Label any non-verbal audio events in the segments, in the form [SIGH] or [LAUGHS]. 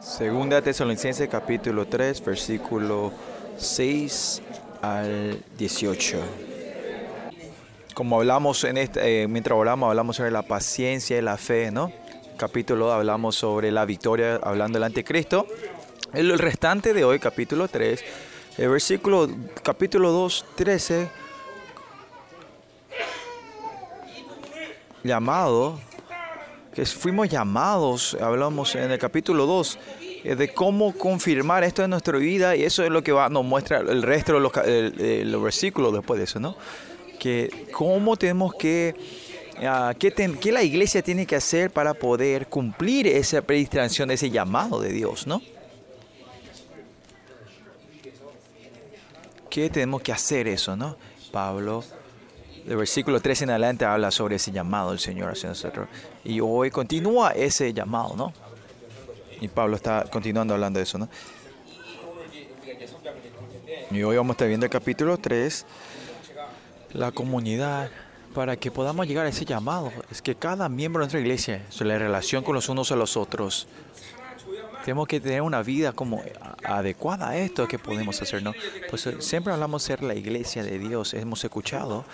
Segunda Tesalonicenses capítulo 3, versículo 6 al 18. Como hablamos en este, eh, mientras hablamos, hablamos sobre la paciencia y la fe, ¿no? Capítulo 2 hablamos sobre la victoria, hablando del anticristo. El restante de hoy, capítulo 3, el versículo, capítulo 2, 13, llamado, que fuimos llamados, hablamos en el capítulo 2, eh, de cómo confirmar esto en nuestra vida y eso es lo que nos muestra el resto de los, los versículos después de eso, ¿no? Que cómo tenemos que, qué, ten, qué, la iglesia tiene que hacer para poder cumplir esa predistracción, ese llamado de Dios, ¿no? ¿Qué tenemos que hacer eso, no? Pablo, del versículo 13 en adelante habla sobre ese llamado del Señor hacia nosotros. Y hoy continúa ese llamado, ¿no? Y Pablo está continuando hablando de eso, ¿no? Y hoy vamos a estar viendo el capítulo 3, la comunidad, para que podamos llegar a ese llamado. Es que cada miembro de nuestra iglesia, sobre la relación con los unos a los otros, tenemos que tener una vida como adecuada a esto que podemos hacer, ¿no? Pues siempre hablamos de ser la iglesia de Dios, hemos escuchado.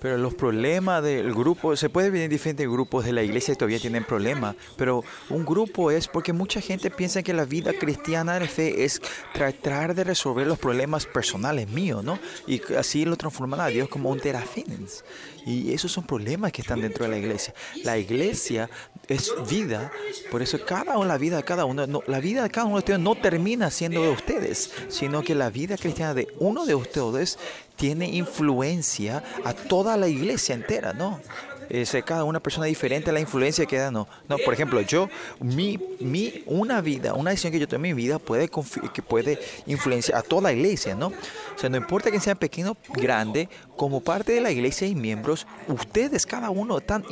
Pero los problemas del grupo, se puede ver en diferentes grupos de la iglesia todavía tienen problemas, pero un grupo es porque mucha gente piensa que la vida cristiana de fe es tratar de resolver los problemas personales míos, ¿no? Y así lo transforman a Dios como un terafines. Y esos son problemas que están dentro de la iglesia. La iglesia es vida, por eso cada uno, la vida de cada uno, no, la vida de cada uno de ustedes no termina siendo de ustedes, sino que la vida cristiana de uno de ustedes tiene influencia a toda la iglesia entera, ¿no? Es cada una persona diferente la influencia que da, no. No, por ejemplo, yo, mi, mi, una vida, una decisión que yo tome en mi vida puede, que puede influenciar a toda la iglesia, ¿no? O sea, no importa que sea pequeño grande, como parte de la iglesia y miembros, ustedes, cada uno, están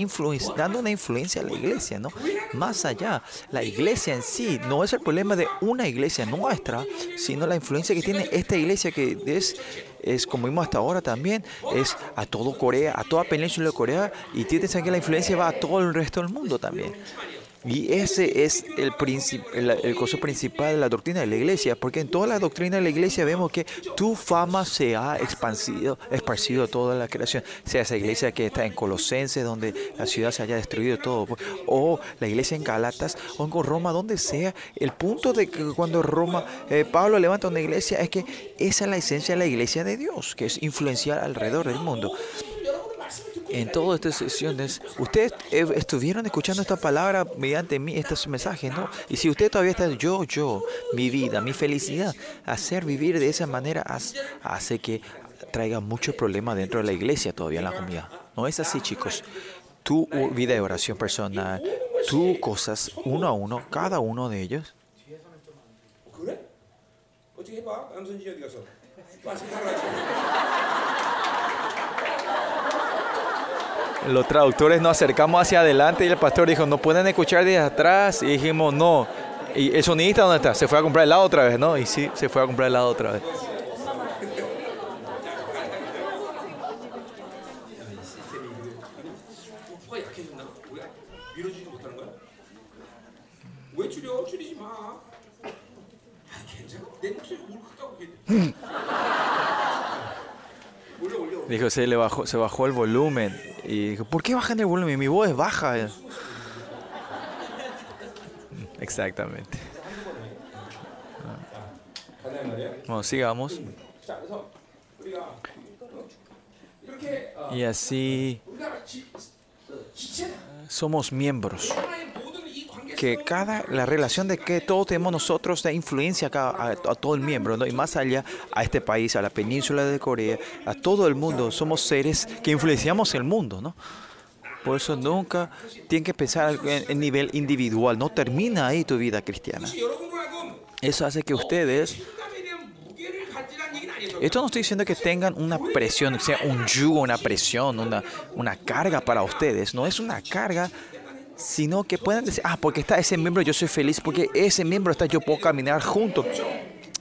dando una influencia a la iglesia, ¿no? Más allá, la iglesia en sí no es el problema de una iglesia nuestra, sino la influencia que tiene esta iglesia que es es como vimos hasta ahora también, es a todo Corea, a toda península de Corea, y tiene que la influencia va a todo el resto del mundo también. Y ese es el, el, el coso principal de la doctrina de la iglesia, porque en toda la doctrina de la iglesia vemos que tu fama se ha expandido, esparcido toda la creación, sea esa iglesia que está en Colosenses, donde la ciudad se haya destruido todo, o la iglesia en Galatas, o en Roma, donde sea. El punto de que cuando Roma, eh, Pablo levanta una iglesia, es que esa es la esencia de la iglesia de Dios, que es influenciar alrededor del mundo en todas estas sesiones, ustedes estuvieron escuchando esta palabra mediante mí, estos mensajes, ¿no? Y si usted todavía está yo, yo, mi vida, mi felicidad, hacer vivir de esa manera hace que traiga muchos problemas dentro de la iglesia todavía en la comunidad. No es así, chicos. Tu vida de oración personal, tu cosas uno a uno, cada uno de ellos. Los traductores nos acercamos hacia adelante y el pastor dijo, no pueden escuchar desde atrás. Y dijimos, no. ¿Y el sonidista dónde está? Se fue a comprar helado otra vez, ¿no? Y sí, se fue a comprar helado otra vez. [LAUGHS] Dijo, se, le bajó, se bajó el volumen. Y dijo, ¿por qué bajan el volumen? Mi voz es baja. Exactamente. Bueno, sigamos. Y así somos miembros que cada, la relación de que todos tenemos nosotros da influencia a, a, todo el miembro, ¿no? y más allá a este país, a la península de Corea, a todo el mundo. Somos seres que influenciamos el mundo, ¿no? Por eso nunca tienen que pensar en, en nivel individual, no termina ahí tu vida cristiana. Eso hace que ustedes esto no estoy diciendo que tengan una presión, sea un yugo, una presión, una, una carga para ustedes. No es una carga sino que puedan decir, ah, porque está ese miembro, yo soy feliz, porque ese miembro está, yo puedo caminar junto.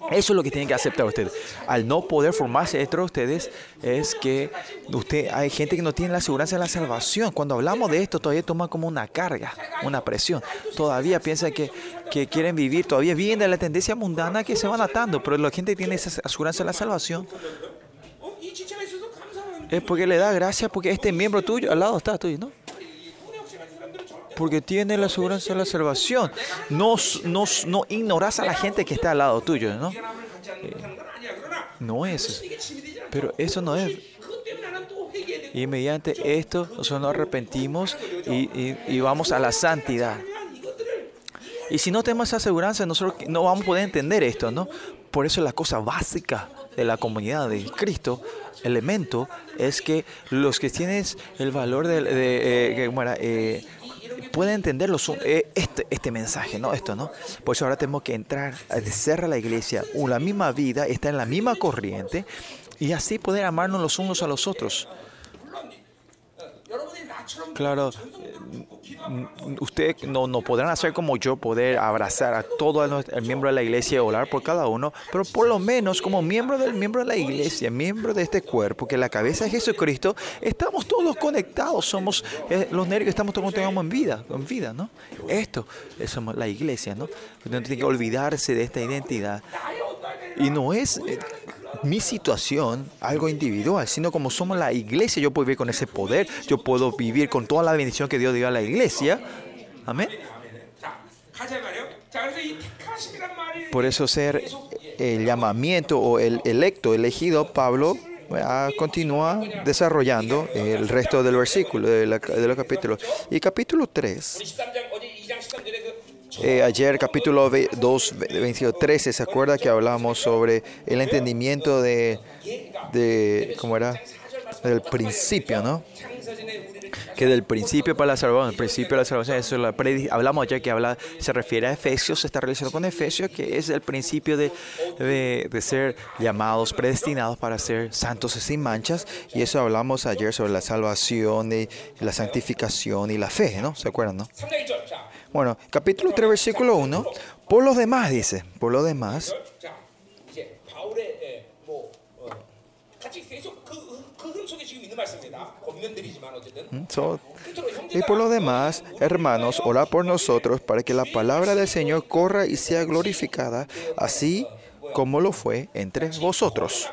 Eso es lo que tienen que aceptar ustedes. Al no poder formarse entre ustedes, es que usted, hay gente que no tiene la seguridad de la salvación. Cuando hablamos de esto, todavía toma como una carga, una presión. Todavía piensa que, que quieren vivir, todavía viven de la tendencia mundana que se van atando. Pero la gente que tiene esa seguridad de la salvación es porque le da gracia porque este miembro tuyo al lado está tuyo, ¿no? porque tiene la seguridad de la salvación. No, no, no ignoras a la gente que está al lado tuyo, ¿no? Eh, no es. Pero eso no es. Y mediante esto nosotros nos arrepentimos y, y, y vamos a la santidad. Y si no tenemos esa aseguranza, nosotros no vamos a poder entender esto, ¿no? Por eso la cosa básica de la comunidad de Cristo, elemento, es que los que tienen el valor de, de, de, de pueden entender los, eh, este, este mensaje, ¿no? Esto, ¿no? Por eso ahora tenemos que entrar, ser a la iglesia, la misma vida, estar en la misma corriente y así poder amarnos los unos a los otros. Claro, eh, ustedes no, no podrán hacer como yo, poder abrazar a todo el miembro de la iglesia y orar por cada uno, pero por lo menos como miembro del miembro de la iglesia, miembro de este cuerpo, que la cabeza es Jesucristo, estamos todos conectados, somos eh, los nervios, estamos todos conectados en vida, en vida, ¿no? Esto, eh, somos la iglesia, ¿no? No tiene que olvidarse de esta identidad. Y no es... Eh, mi situación, algo individual, sino como somos la iglesia, yo puedo vivir con ese poder, yo puedo vivir con toda la bendición que Dios dio a la iglesia. Amén. Por eso ser el llamamiento o el electo, elegido, Pablo eh, ah, continúa desarrollando el resto del versículo, de, la. Y capítulo 3, eh, ayer, capítulo 2, 22, 13, ¿se acuerda que hablamos sobre el entendimiento de, de ¿cómo era? Del principio, ¿no? Que del principio para la salvación, el principio de la salvación, eso hablamos ayer que habla, se refiere a Efesios, se está relacionado con Efesios, que es el principio de, de, de ser llamados, predestinados para ser santos y sin manchas, y eso hablamos ayer sobre la salvación y la santificación y la fe, ¿no? ¿Se acuerdan, no? Bueno, capítulo 3, versículo 1. Por los demás, dice, por los demás. Y por los demás, hermanos, orad por nosotros para que la palabra del Señor corra y sea glorificada, así como lo fue entre vosotros.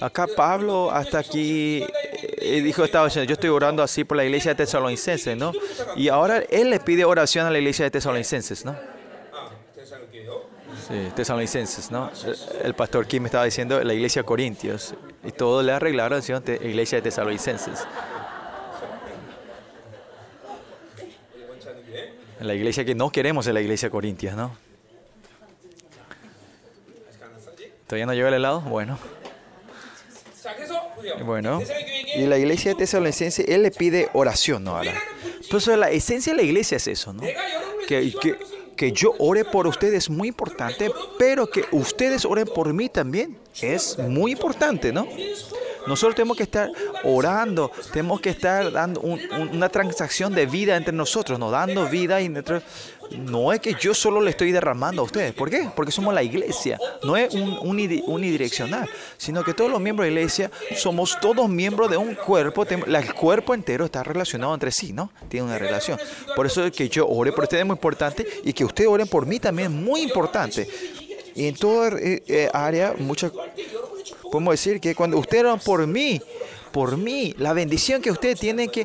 Acá Pablo hasta aquí eh, eh, dijo, yo estoy orando así por la iglesia de Tesalonicenses, ¿no? Y ahora él le pide oración a la iglesia de Tesalonicenses, ¿no? Sí, tesalonicenses, ¿no? El pastor Kim estaba diciendo la iglesia de Corintios y todo le arreglaron ¿sí? la iglesia de tesalonicenses. La iglesia que no queremos es la iglesia de Corintios, ¿no? ¿Todavía no llega el helado? Bueno. Bueno, y la iglesia de Tesalonicense, él le pide oración, ¿no? Ahora. Entonces, pues, la esencia de la iglesia es eso, ¿no? Que, que, que yo ore por ustedes es muy importante, pero que ustedes oren por mí también es muy importante, ¿no? Nosotros tenemos que estar orando, tenemos que estar dando una transacción de vida entre nosotros, ¿no? Dando vida y nosotros no es que yo solo le estoy derramando a ustedes. ¿Por qué? Porque somos la iglesia. No es un, unidi- unidireccional, sino que todos los miembros de la iglesia somos todos miembros de un cuerpo. El cuerpo entero está relacionado entre sí, ¿no? Tiene una relación. Por eso es que yo ore por ustedes es muy importante y que ustedes oren por mí también es muy importante. Y en toda eh, eh, área, mucha, podemos decir que cuando ustedes eran por mí, por mí, la bendición que usted tiene que,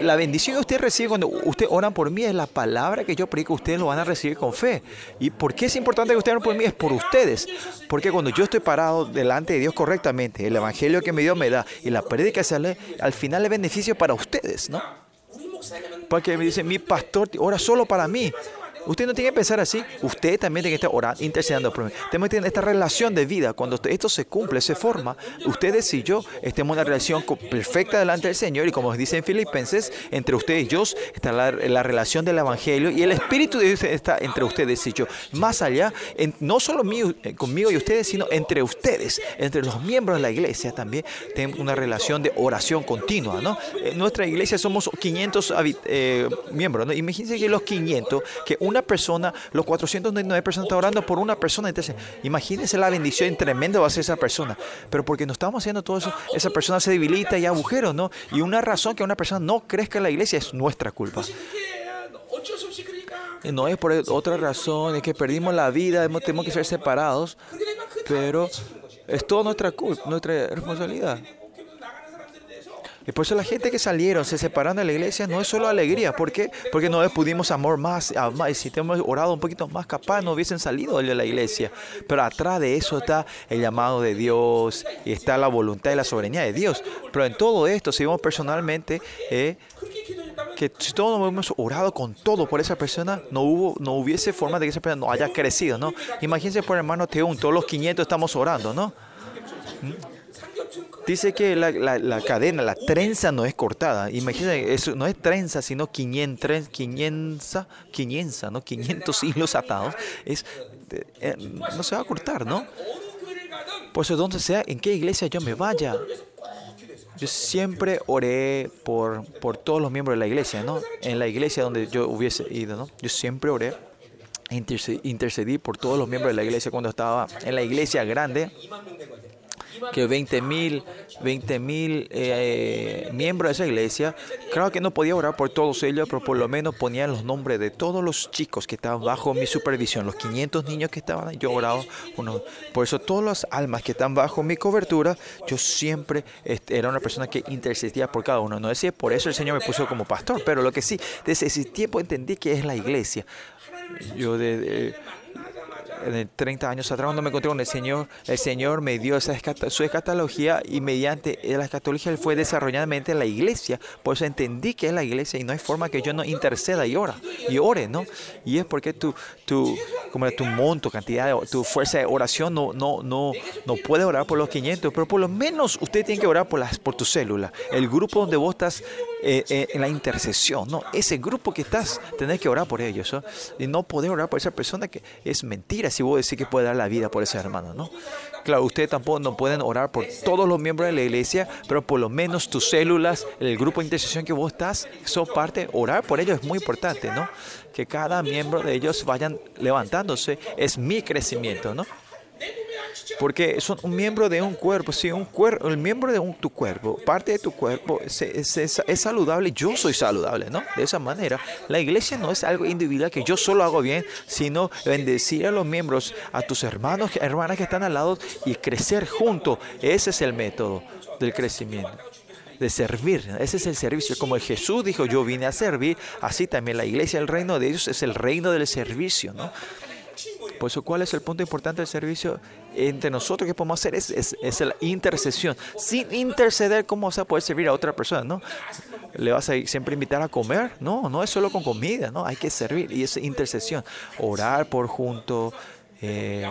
la bendición que usted recibe cuando usted oran por mí es la palabra que yo predico, ustedes lo van a recibir con fe. ¿Y por qué es importante que ustedes oren por mí? Es por ustedes. Porque cuando yo estoy parado delante de Dios correctamente, el evangelio que me dio me da y la predica sale, al final es beneficio para ustedes, ¿no? Porque me dice, mi pastor ora solo para mí. Usted no tiene que pensar así. Usted también tiene que estar orando, intercediendo por mí. Que tener esta relación de vida. Cuando esto se cumple, se forma, ustedes y yo estemos en una relación perfecta delante del Señor. Y como dice en Filipenses, entre ustedes y yo está la, la relación del Evangelio y el Espíritu de Dios está entre ustedes y yo. Más allá, en- no solo mío- eh, conmigo y ustedes, sino entre ustedes, entre los miembros de la iglesia también, tenemos una relación de oración continua. ¿no? En nuestra iglesia somos 500 habi- eh, miembros. ¿no? Imagínense que los 500, que una persona, los 499 personas están orando por una persona. Entonces, imagínense la bendición tremenda va a ser esa persona. Pero porque no estamos haciendo todo eso, esa persona se debilita y agujeros, ¿no? Y una razón que una persona no crezca en la iglesia es nuestra culpa. No es por otra razón, es que perdimos la vida, tenemos que ser separados, pero es toda nuestra, culpa, nuestra responsabilidad. Y por eso la gente que salieron, se separaron de la iglesia, no es solo alegría. ¿Por qué? Porque no pudimos amor más, amar. Y si hubiéramos orado un poquito más, capaz no hubiesen salido de la iglesia. Pero atrás de eso está el llamado de Dios y está la voluntad y la soberanía de Dios. Pero en todo esto, si vemos personalmente, eh, que si todos nos hubiéramos orado con todo por esa persona, no, hubo, no hubiese forma de que esa persona no haya crecido, ¿no? Imagínense por hermano Teón, todos los 500 estamos orando, ¿no? ¿Mm? Dice que la, la, la, cadena, la trenza no es cortada. Imagínense, eso no es trenza, sino quinientra, quinienza, quinienza, ¿no? 500 hilos atados. Es, eh, no se va a cortar, ¿no? Por eso, donde sea, en qué iglesia yo me vaya. Yo siempre oré por, por todos los miembros de la iglesia, ¿no? En la iglesia donde yo hubiese ido, ¿no? Yo siempre oré intercedí por todos los miembros de la iglesia cuando estaba en la iglesia grande que 20 mil 20 mil eh, miembros de esa iglesia, claro que no podía orar por todos ellos, pero por lo menos ponían los nombres de todos los chicos que estaban bajo mi supervisión, los 500 niños que estaban, yo oraba, uno, por eso todas las almas que están bajo mi cobertura, yo siempre era una persona que intercedía por cada uno, no decía, por eso el Señor me puso como pastor, pero lo que sí, desde ese tiempo entendí que es la iglesia. Yo de, de 30 años atrás cuando me encontré con el Señor, el Señor me dio esa su escatología y mediante la escatología él fue desarrolladamente en la iglesia. Por eso entendí que es la iglesia y no hay forma que yo no interceda y ora y ore, ¿no? Y es porque tu, tu, como tu monto, cantidad, tu fuerza de oración no, no, no, no puede orar por los 500, pero por lo menos usted tiene que orar por, las, por tu célula, el grupo donde vos estás eh, eh, en la intercesión, ¿no? Ese grupo que estás, tenés que orar por ellos, ¿no? Y no poder orar por esa persona que es mentira si vos decís que puede dar la vida por ese hermano, ¿no? Claro, ustedes tampoco no pueden orar por todos los miembros de la iglesia, pero por lo menos tus células, el grupo de intercesión que vos estás, son parte, orar por ellos es muy importante, ¿no? Que cada miembro de ellos vayan levantándose, es mi crecimiento, ¿no? Porque son un miembro de un cuerpo. Si un cuerpo, el miembro de un, tu cuerpo, parte de tu cuerpo, es, es, saludable, yo soy saludable, ¿no? De esa manera, la iglesia no es algo individual que yo solo hago bien, sino bendecir a los miembros, a tus hermanos, hermanas que están al lado y crecer juntos. Ese es el método del crecimiento de servir. Ese es el servicio. Como Jesús dijo, yo vine a servir, así también la iglesia, el reino de ellos es el reino del servicio, ¿no? Por eso, ¿cuál es el punto importante del servicio entre nosotros que podemos hacer? Es, es, la intercesión. Sin interceder, ¿cómo vas a poder servir a otra persona? ¿no? ¿Le vas a siempre invitar a comer? No, no es solo con comida, ¿no? Hay que servir. Y es intercesión. Orar por junto. eh,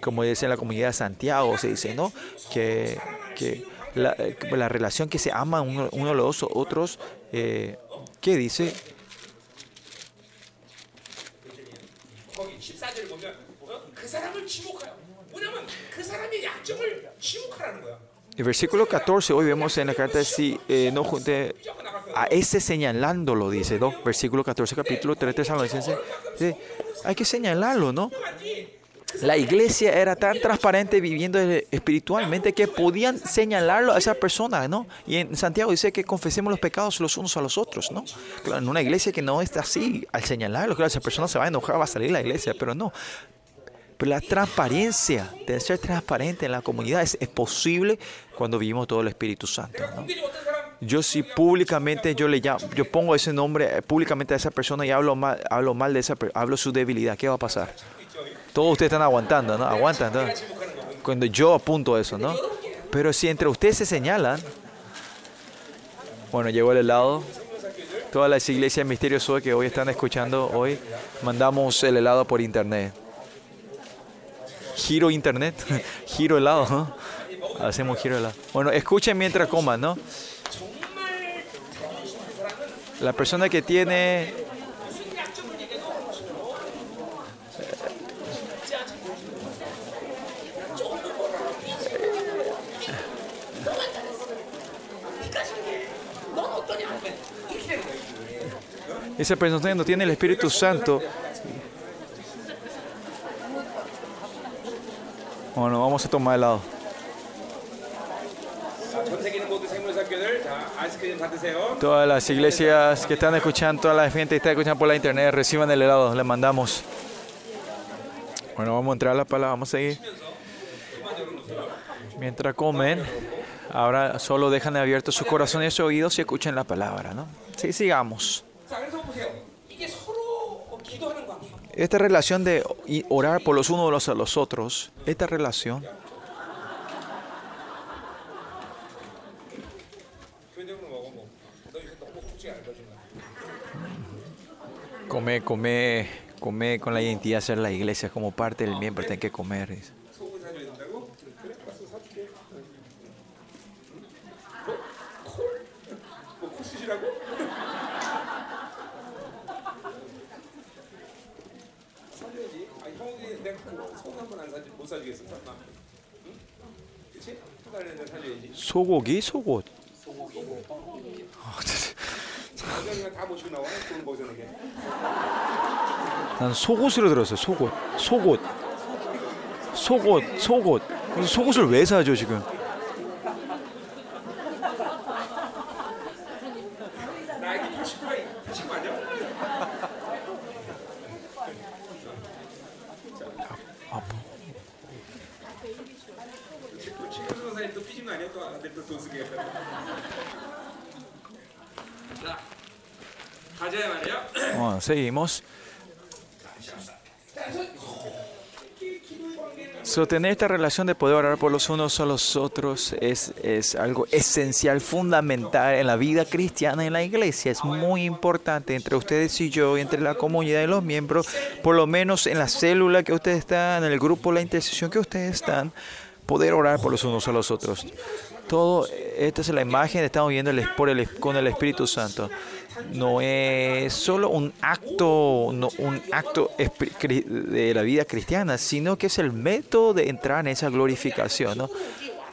como dice en la comunidad de Santiago, se dice, ¿no? Que, que la, la relación que se aman uno, uno los otros, eh, ¿qué dice? El versículo 14, hoy vemos en la carta, si eh, no junte a ese señalándolo, dice, ¿no? Versículo 14, capítulo 3, 3 hay que señalarlo, ¿no? La iglesia era tan transparente viviendo espiritualmente que podían señalarlo a esas personas, ¿no? Y en Santiago dice que confesemos los pecados los unos a los otros, ¿no? Claro, en una iglesia que no está así, al señalarlo, claro, esa persona se va a enojar, va a salir de la iglesia, pero no. Pero la transparencia, de ser transparente en la comunidad, es, posible cuando vivimos todo el Espíritu Santo. ¿no? Yo si públicamente yo le llamo, yo pongo ese nombre eh, públicamente a esa persona y hablo mal, hablo mal de esa persona, hablo su debilidad, ¿qué va a pasar? Todos ustedes están aguantando, ¿no? Aguantan. Cuando yo apunto eso, ¿no? Pero si entre ustedes se señalan, bueno, llegó el helado. Todas las iglesias misterioso que hoy están escuchando hoy, mandamos el helado por internet giro internet, [LAUGHS] giro helado, ¿no? Hacemos giro helado. Bueno, escuchen mientras coman, ¿no? La persona que tiene Esa persona no tiene el Espíritu Santo Bueno, vamos a tomar helado. Todas las iglesias que están escuchando, toda la gente que está escuchando por la internet, reciban el helado, les mandamos. Bueno, vamos a entrar a la palabra, vamos a seguir. Mientras comen, ahora solo dejan abiertos sus corazones y sus oídos y escuchen la palabra, ¿no? Sí, sigamos. Esta relación de orar por los unos a los otros, esta relación come, come, come con la identidad de ser la iglesia como parte del miembro, tiene que comer. 못 사주겠어. 응? 그렇지? 토달리는 살려야지. 소고기 소고. 소고기. 소고기. 아, 난 속옷으로 들었어요. 속옷, 속옷, 속옷, 속옷. 속옷을 왜 사죠 지금? 아, 아, 뭐. seguimos. Sostener esta relación de poder orar por los unos a los otros es, es algo esencial, fundamental en la vida cristiana, en la iglesia. Es muy importante entre ustedes y yo, entre la comunidad y los miembros, por lo menos en la célula que ustedes están, en el grupo, la intercesión que ustedes están poder orar por los unos a los otros. Todo, esta es la imagen que estamos viendo por el- con el Espíritu Santo. No es solo un acto, no, un acto de la vida cristiana, sino que es el método de entrar en esa glorificación.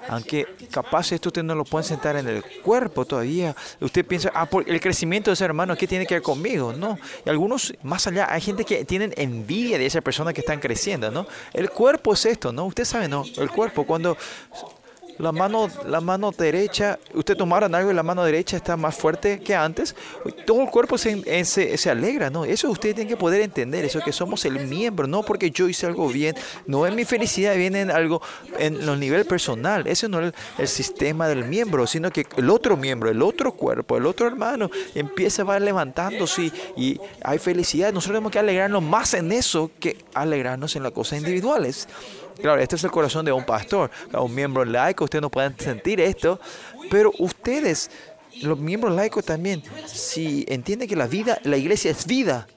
Aunque capaz esto usted no lo pueden sentar en el cuerpo todavía. Usted piensa, ah, por el crecimiento de ese hermano, ¿qué tiene que ver conmigo? No. Y algunos, más allá, hay gente que tienen envidia de esa persona que están creciendo, ¿no? El cuerpo es esto, ¿no? Usted sabe, ¿no? El cuerpo, cuando la mano, la mano derecha, usted tomaron algo y la mano derecha está más fuerte que antes, todo el cuerpo se, se, se alegra, ¿no? Eso usted tiene que poder entender, eso que somos el miembro, no porque yo hice algo bien, no es mi felicidad, viene en algo en los nivel personal, ese no es el, el sistema del miembro, sino que el otro miembro, el otro cuerpo, el otro hermano, empieza a va levantándose y, y hay felicidad. Nosotros tenemos que alegrarnos más en eso que alegrarnos en las cosas individuales. Claro, este es el corazón de un pastor, a un miembro laico, ustedes no pueden sentir esto, pero ustedes, los miembros laicos también, si entienden que la vida, la iglesia es vida,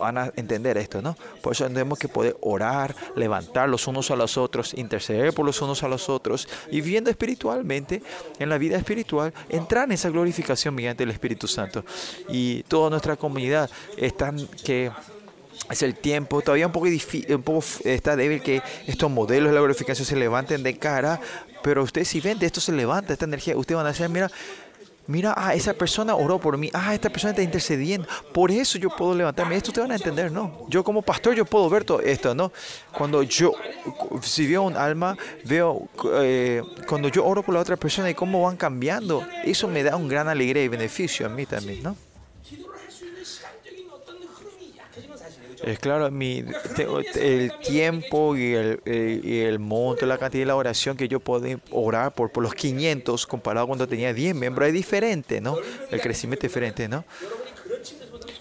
van a entender esto, ¿no? Por eso tenemos que poder orar, levantar los unos a los otros, interceder por los unos a los otros y viviendo espiritualmente, en la vida espiritual, entrar en esa glorificación mediante el Espíritu Santo. Y toda nuestra comunidad están que es el tiempo, todavía un poco, un está débil que estos modelos de la glorificación se levanten de cara, pero ustedes si ven de esto se levanta esta energía, ustedes van a decir, mira, mira, ah, esa persona oró por mí, ah, esta persona está intercediendo, por eso yo puedo levantarme, esto ustedes van a entender, ¿no? Yo como pastor yo puedo ver todo esto, ¿no? Cuando yo, si veo un alma, veo, eh, cuando yo oro por la otra persona y cómo van cambiando, eso me da un gran alegría y beneficio a mí también, ¿no? Es claro, mi, el tiempo y el, eh, el, monto, la cantidad de la oración que yo puedo orar por, los 500 comparado cuando tenía 10 miembros es diferente, ¿no? El crecimiento es diferente, ¿no?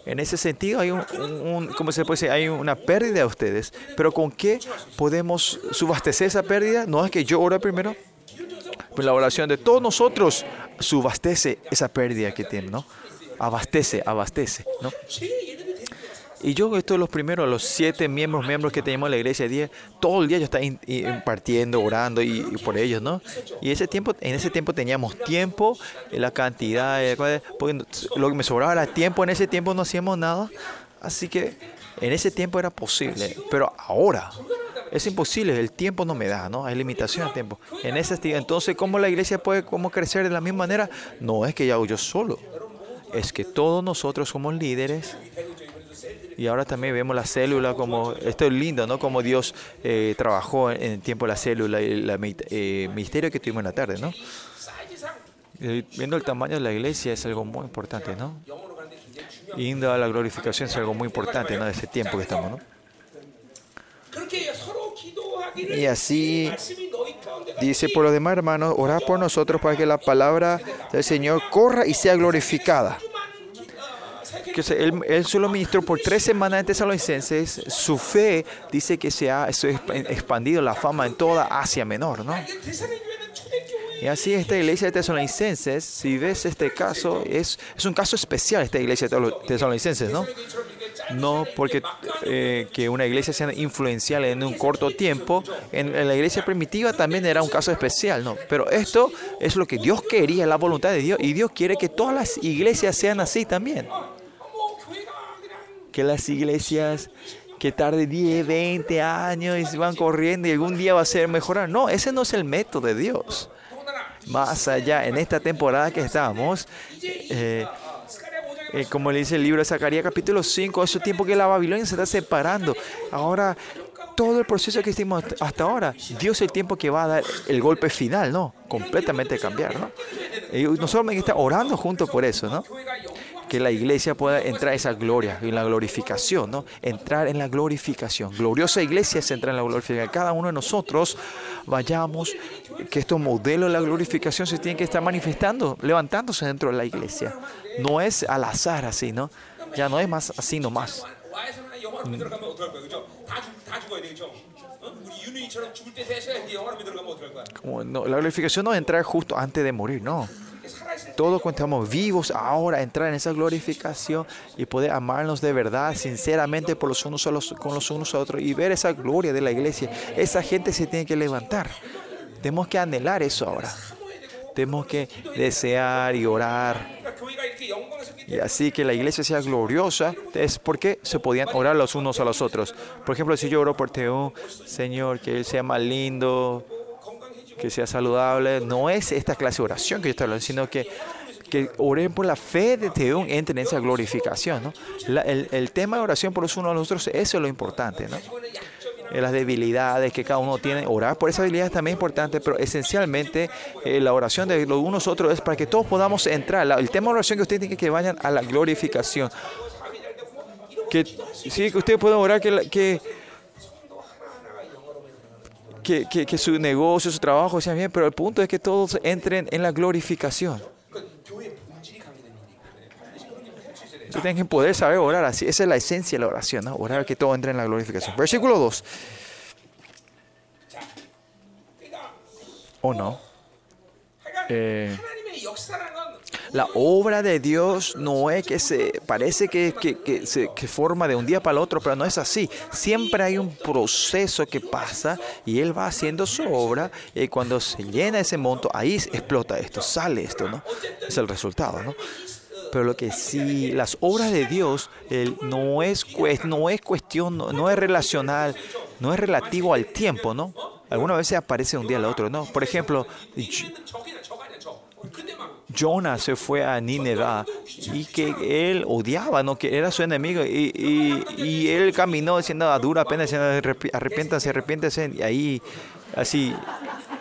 En ese sentido, hay un, un, ¿cómo se puede decir? Hay una pérdida de ustedes. Pero ¿con qué podemos subastecer esa pérdida? No es que yo ore primero, la oración de todos nosotros subastece esa pérdida que tienen, ¿no? Abastece, abastece, ¿no? Y yo, esto de los primeros, los siete miembros, miembros que tenemos en la iglesia, día, todo el día yo estaba impartiendo, orando y, por ellos, ¿no? Y ese tiempo, en ese tiempo teníamos tiempo, la cantidad, eh, porque lo que me sobraba era tiempo, en ese tiempo no hacíamos nada, así que en ese tiempo era posible, pero ahora es imposible, el tiempo no me da, ¿no? Hay limitación de tiempo. En ese entonces, ¿cómo la iglesia puede cómo crecer de la misma manera? No es que yo hago yo solo, es que todos nosotros somos líderes y ahora también vemos la célula como, esto es lindo, ¿no? Como Dios eh, trabajó en el tiempo la célula, y el eh, misterio que tuvimos en la tarde, ¿no? Eh, viendo el tamaño de la iglesia es algo muy importante, ¿no? Yendo la glorificación es algo muy importante, ¿no? De tiempo que estamos, ¿no? Y así dice por los demás hermanos, orad por nosotros para que la palabra del Señor corra y sea glorificada que él, él, solo ministró por tres semanas en Tesalonicenses, su fe dice que se ha expandido la fama en toda Asia Menor, ¿no? Y así esta iglesia de Tesalonicenses, si ves este caso, es, es un caso especial esta iglesia de Tesalonicenses, ¿no? No porque eh, que una iglesia sea influencial en un corto tiempo, en, en, la iglesia primitiva también era un caso especial, ¿no? Pero esto es lo que Dios quería, la voluntad de Dios, y Dios quiere que todas las iglesias sean así también que las iglesias que tarde 10, 20 años y van corriendo y algún día va a ser mejorar. No, ese no es el método de Dios. Más allá, en esta temporada que estamos, eh, eh, como le dice el libro de Zacarías capítulo 5, es tiempo que la Babilonia se está separando. Ahora, todo el proceso que hicimos hasta ahora, Dios es el tiempo que va a dar el golpe final, ¿no? Completamente cambiar, ¿no? Y nosotros me está orando juntos por eso, ¿no? que la iglesia pueda entrar a esa gloria, en la glorificación, ¿no? Entrar en la glorificación. Gloriosa iglesia es entrar en la glorificación. Cada uno de nosotros vayamos, que estos modelos de la glorificación se tienen que estar manifestando, levantándose dentro de la iglesia. No es al azar así, ¿no? Ya no es más así nomás. Como, no, la glorificación no es entrar justo antes de morir, no todos cuando estamos vivos ahora, entrar en esa glorificación y poder amarnos de verdad, sinceramente, por los unos a los, con los unos a otros y ver esa gloria de la iglesia. Esa gente se tiene que levantar. Tenemos que anhelar eso ahora. Tenemos que desear y orar. Y así que la iglesia sea gloriosa es porque se podían orar los unos a los otros. Por ejemplo, si yo oro por Teón, Señor, que Él sea más lindo, que sea saludable, no es esta clase de oración que yo estoy hablando, sino que, que oren por la fe de Teo, entren en esa glorificación. ¿no? El, el tema de oración por los unos a los otros, es lo importante. ¿no? Eh, Las debilidades que cada uno tiene, orar por debilidades también es importante, pero esencialmente eh, la oración de los unos otros es para que todos podamos entrar. El tema de oración que ustedes tienen que vayan a la glorificación. Que sí, que ustedes pueden orar que, que, que, que su negocio, su trabajo sea bien, pero el punto es que todos entren en la glorificación. Ustedes tienen que poder saber orar así. Esa es la esencia de la oración, ¿no? Orar que todo entre en la glorificación. Versículo 2. ¿O no? Eh, la obra de Dios no es que se parece que, que, se que forma de un día para el otro, pero no es así. Siempre hay un proceso que pasa y Él va haciendo su obra y cuando se llena ese monto, ahí explota esto, sale esto, ¿no? Es el resultado, ¿no? Pero lo que sí, las obras de Dios él, no, es, no es cuestión, no, no es relacional, no es relativo al tiempo, ¿no? Algunas veces aparece un día al otro, ¿no? Por ejemplo, Jonah se fue a Nineveh y que él odiaba, ¿no? que era su enemigo. Y, y, y él caminó diciendo a dura pena, diciendo arrepiéntanse, arrepiéntanse. Y ahí, así,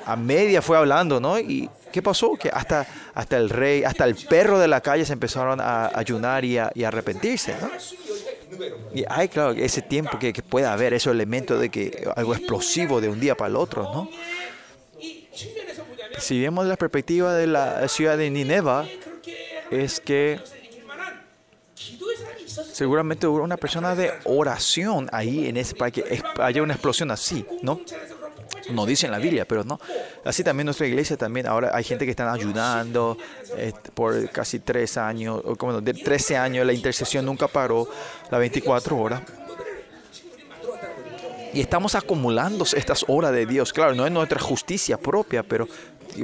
a media fue hablando, ¿no? Y ¿qué pasó? Que hasta, hasta el rey, hasta el perro de la calle se empezaron a ayunar y a, y a arrepentirse, ¿no? Y hay, claro, ese tiempo que, que puede haber, esos elementos de que algo explosivo de un día para el otro, ¿no? si vemos la perspectiva de la ciudad de Nineva, es que seguramente hubo una persona de oración ahí en ese, para que haya una explosión así, ¿no? No dice en la Biblia, pero no. Así también nuestra iglesia también. Ahora hay gente que están ayudando eh, por casi tres años, o como de 13 años. La intercesión nunca paró, las 24 horas. Y estamos acumulando estas horas de Dios. Claro, no es nuestra justicia propia, pero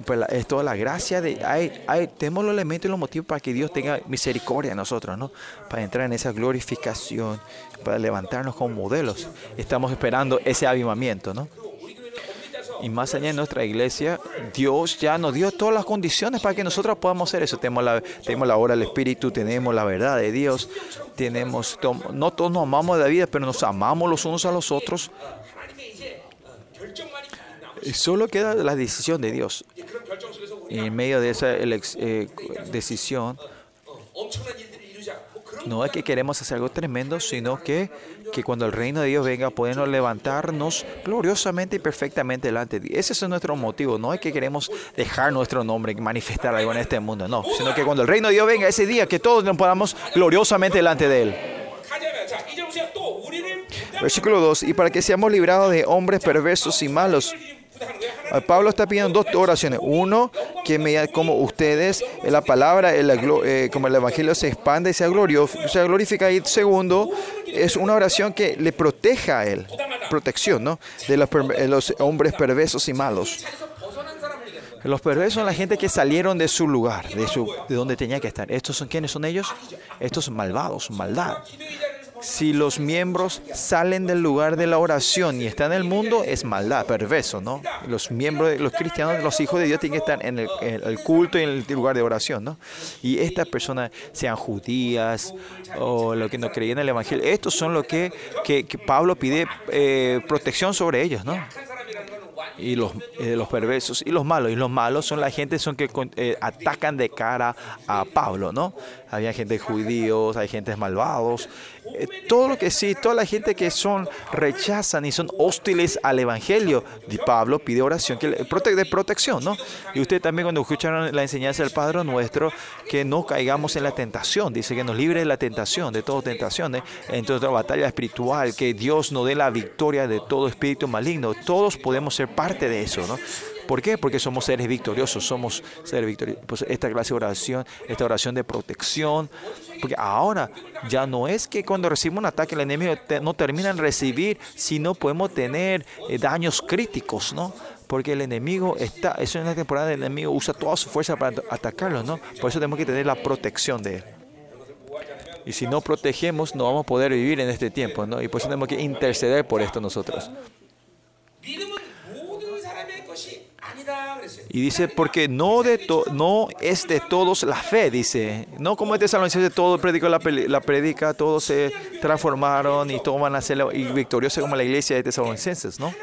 pues, es toda la gracia de... Hay, tenemos los elementos y los motivos para que Dios tenga misericordia de nosotros, ¿no? Para entrar en esa glorificación, para levantarnos como modelos. Estamos esperando ese avivamiento, ¿no? Y más allá de nuestra iglesia, Dios ya nos dio todas las condiciones para que nosotros podamos hacer eso. Tenemos la, tenemos la hora del Espíritu, tenemos la verdad de Dios, tenemos, no todos nos amamos de la vida, pero nos amamos los unos a los otros. Y solo queda la decisión de Dios. Y en medio de esa eh, decisión, no es que queremos hacer algo tremendo, sino que, que cuando el reino de Dios venga, podemos levantarnos gloriosamente y perfectamente delante de Dios. Ese es nuestro motivo. No es que queremos dejar nuestro nombre y manifestar algo en este mundo, no. Sino que cuando el reino de Dios venga, ese día, que todos nos podamos gloriosamente delante de Él. Versículo 2. Y para que seamos librados de hombres perversos y malos Pablo está pidiendo dos oraciones. Uno, que me, como ustedes, la palabra, eh, como el evangelio se expande y sea, sea glorifica. Y segundo, es una oración que le proteja a él, protección, ¿no? De los, eh, los hombres perversos y malos. Los perversos son la gente que salieron de su lugar, de, su, de donde tenía que estar. ¿Estos son quiénes son ellos? Estos malvados, maldad si los miembros salen del lugar de la oración y están en el mundo, es maldad, perverso, ¿no? Los miembros, los cristianos, los hijos de Dios tienen que estar en el, culto y en el lugar de oración, ¿no? Y estas personas, sean judías o lo que no creían en el Evangelio, estos son los que, que, Pablo pide eh, protección sobre ellos, ¿no? Y los, eh, los perversos y los malos. Y los malos son la gente son que eh, atacan de cara a Pablo, ¿no? Había gente judíos, hay gente malvados. Eh, todo lo que sí, toda la gente que son rechazan y son hostiles al evangelio. Y Pablo pide oración que de protección, ¿no? Y usted también cuando escucharon la enseñanza del Padre nuestro, que no caigamos en la tentación. Dice que nos libre de la tentación, de toda tentación, ¿eh? en toda batalla espiritual, que Dios nos dé la victoria de todo espíritu maligno. Todos podemos ser parte de eso, ¿no? ¿Por qué? Porque somos seres victoriosos, somos seres victoriosos. Pues esta clase de oración, esta oración de protección, porque ahora ya no es que cuando recibimos un ataque el enemigo no termina en recibir, sino podemos tener eh, daños críticos, ¿no? Porque el enemigo está, es una temporada el enemigo usa toda su fuerza para atacarlo, ¿no? Por eso tenemos que tener la protección de él. Y si no protegemos, no vamos a poder vivir en este tiempo, ¿no? Y por eso tenemos que interceder por esto nosotros. Y dice, porque no, de no es de todos la fe, dice. No como este de todo predicó la, la predica, todos se transformaron y todos van a ser victoriosos como la iglesia de Tesalonicenses, ¿no?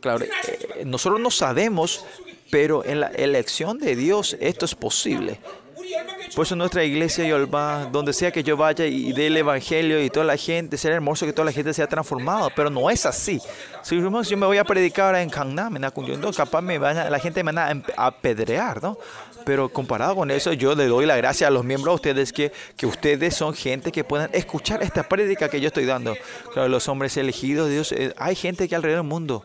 Claro, eh, nosotros no sabemos, pero en la elección de Dios esto es posible. Por eso nuestra iglesia Yolba, donde sea que yo vaya y dé el evangelio y toda la gente, será hermoso que toda la gente sea transformada, pero no es así. Si yo me voy a predicar en Gangnam, en Acunyundo, capaz me van la gente me va a apedrear, ¿no? Pero comparado con eso, yo le doy la gracia a los miembros a ustedes que, que ustedes son gente que puedan escuchar esta prédica que yo estoy dando. Claro, los hombres elegidos, Dios, eh, hay gente que alrededor del mundo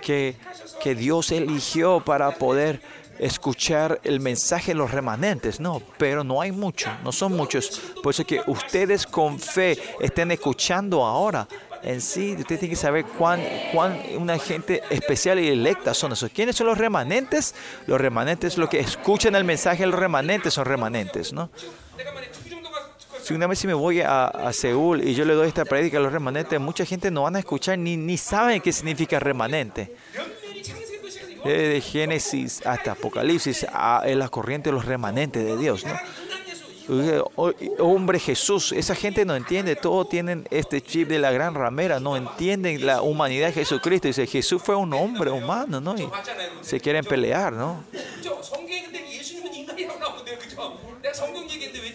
que, que Dios eligió para poder escuchar el mensaje de los remanentes, no, pero no hay mucho, no son muchos. Por eso que ustedes con fe estén escuchando ahora. En sí, ustedes tienen que saber cuán, cuán una gente especial y electa son esos. ¿Quiénes son los remanentes? Los remanentes, los que escuchan el mensaje los remanentes son remanentes, ¿no? Si una vez si me voy a, a, Seúl y yo le doy esta prédica a los remanentes, mucha gente no van a escuchar ni, ni saben qué significa remanente de Génesis hasta Apocalipsis, es la corriente de los remanentes de Dios. ¿no? Hombre Jesús, esa gente no entiende, todos tienen este chip de la gran ramera, no entienden la humanidad de Jesucristo. Dice, Jesús fue un hombre humano, ¿no? Y se quieren pelear, ¿no?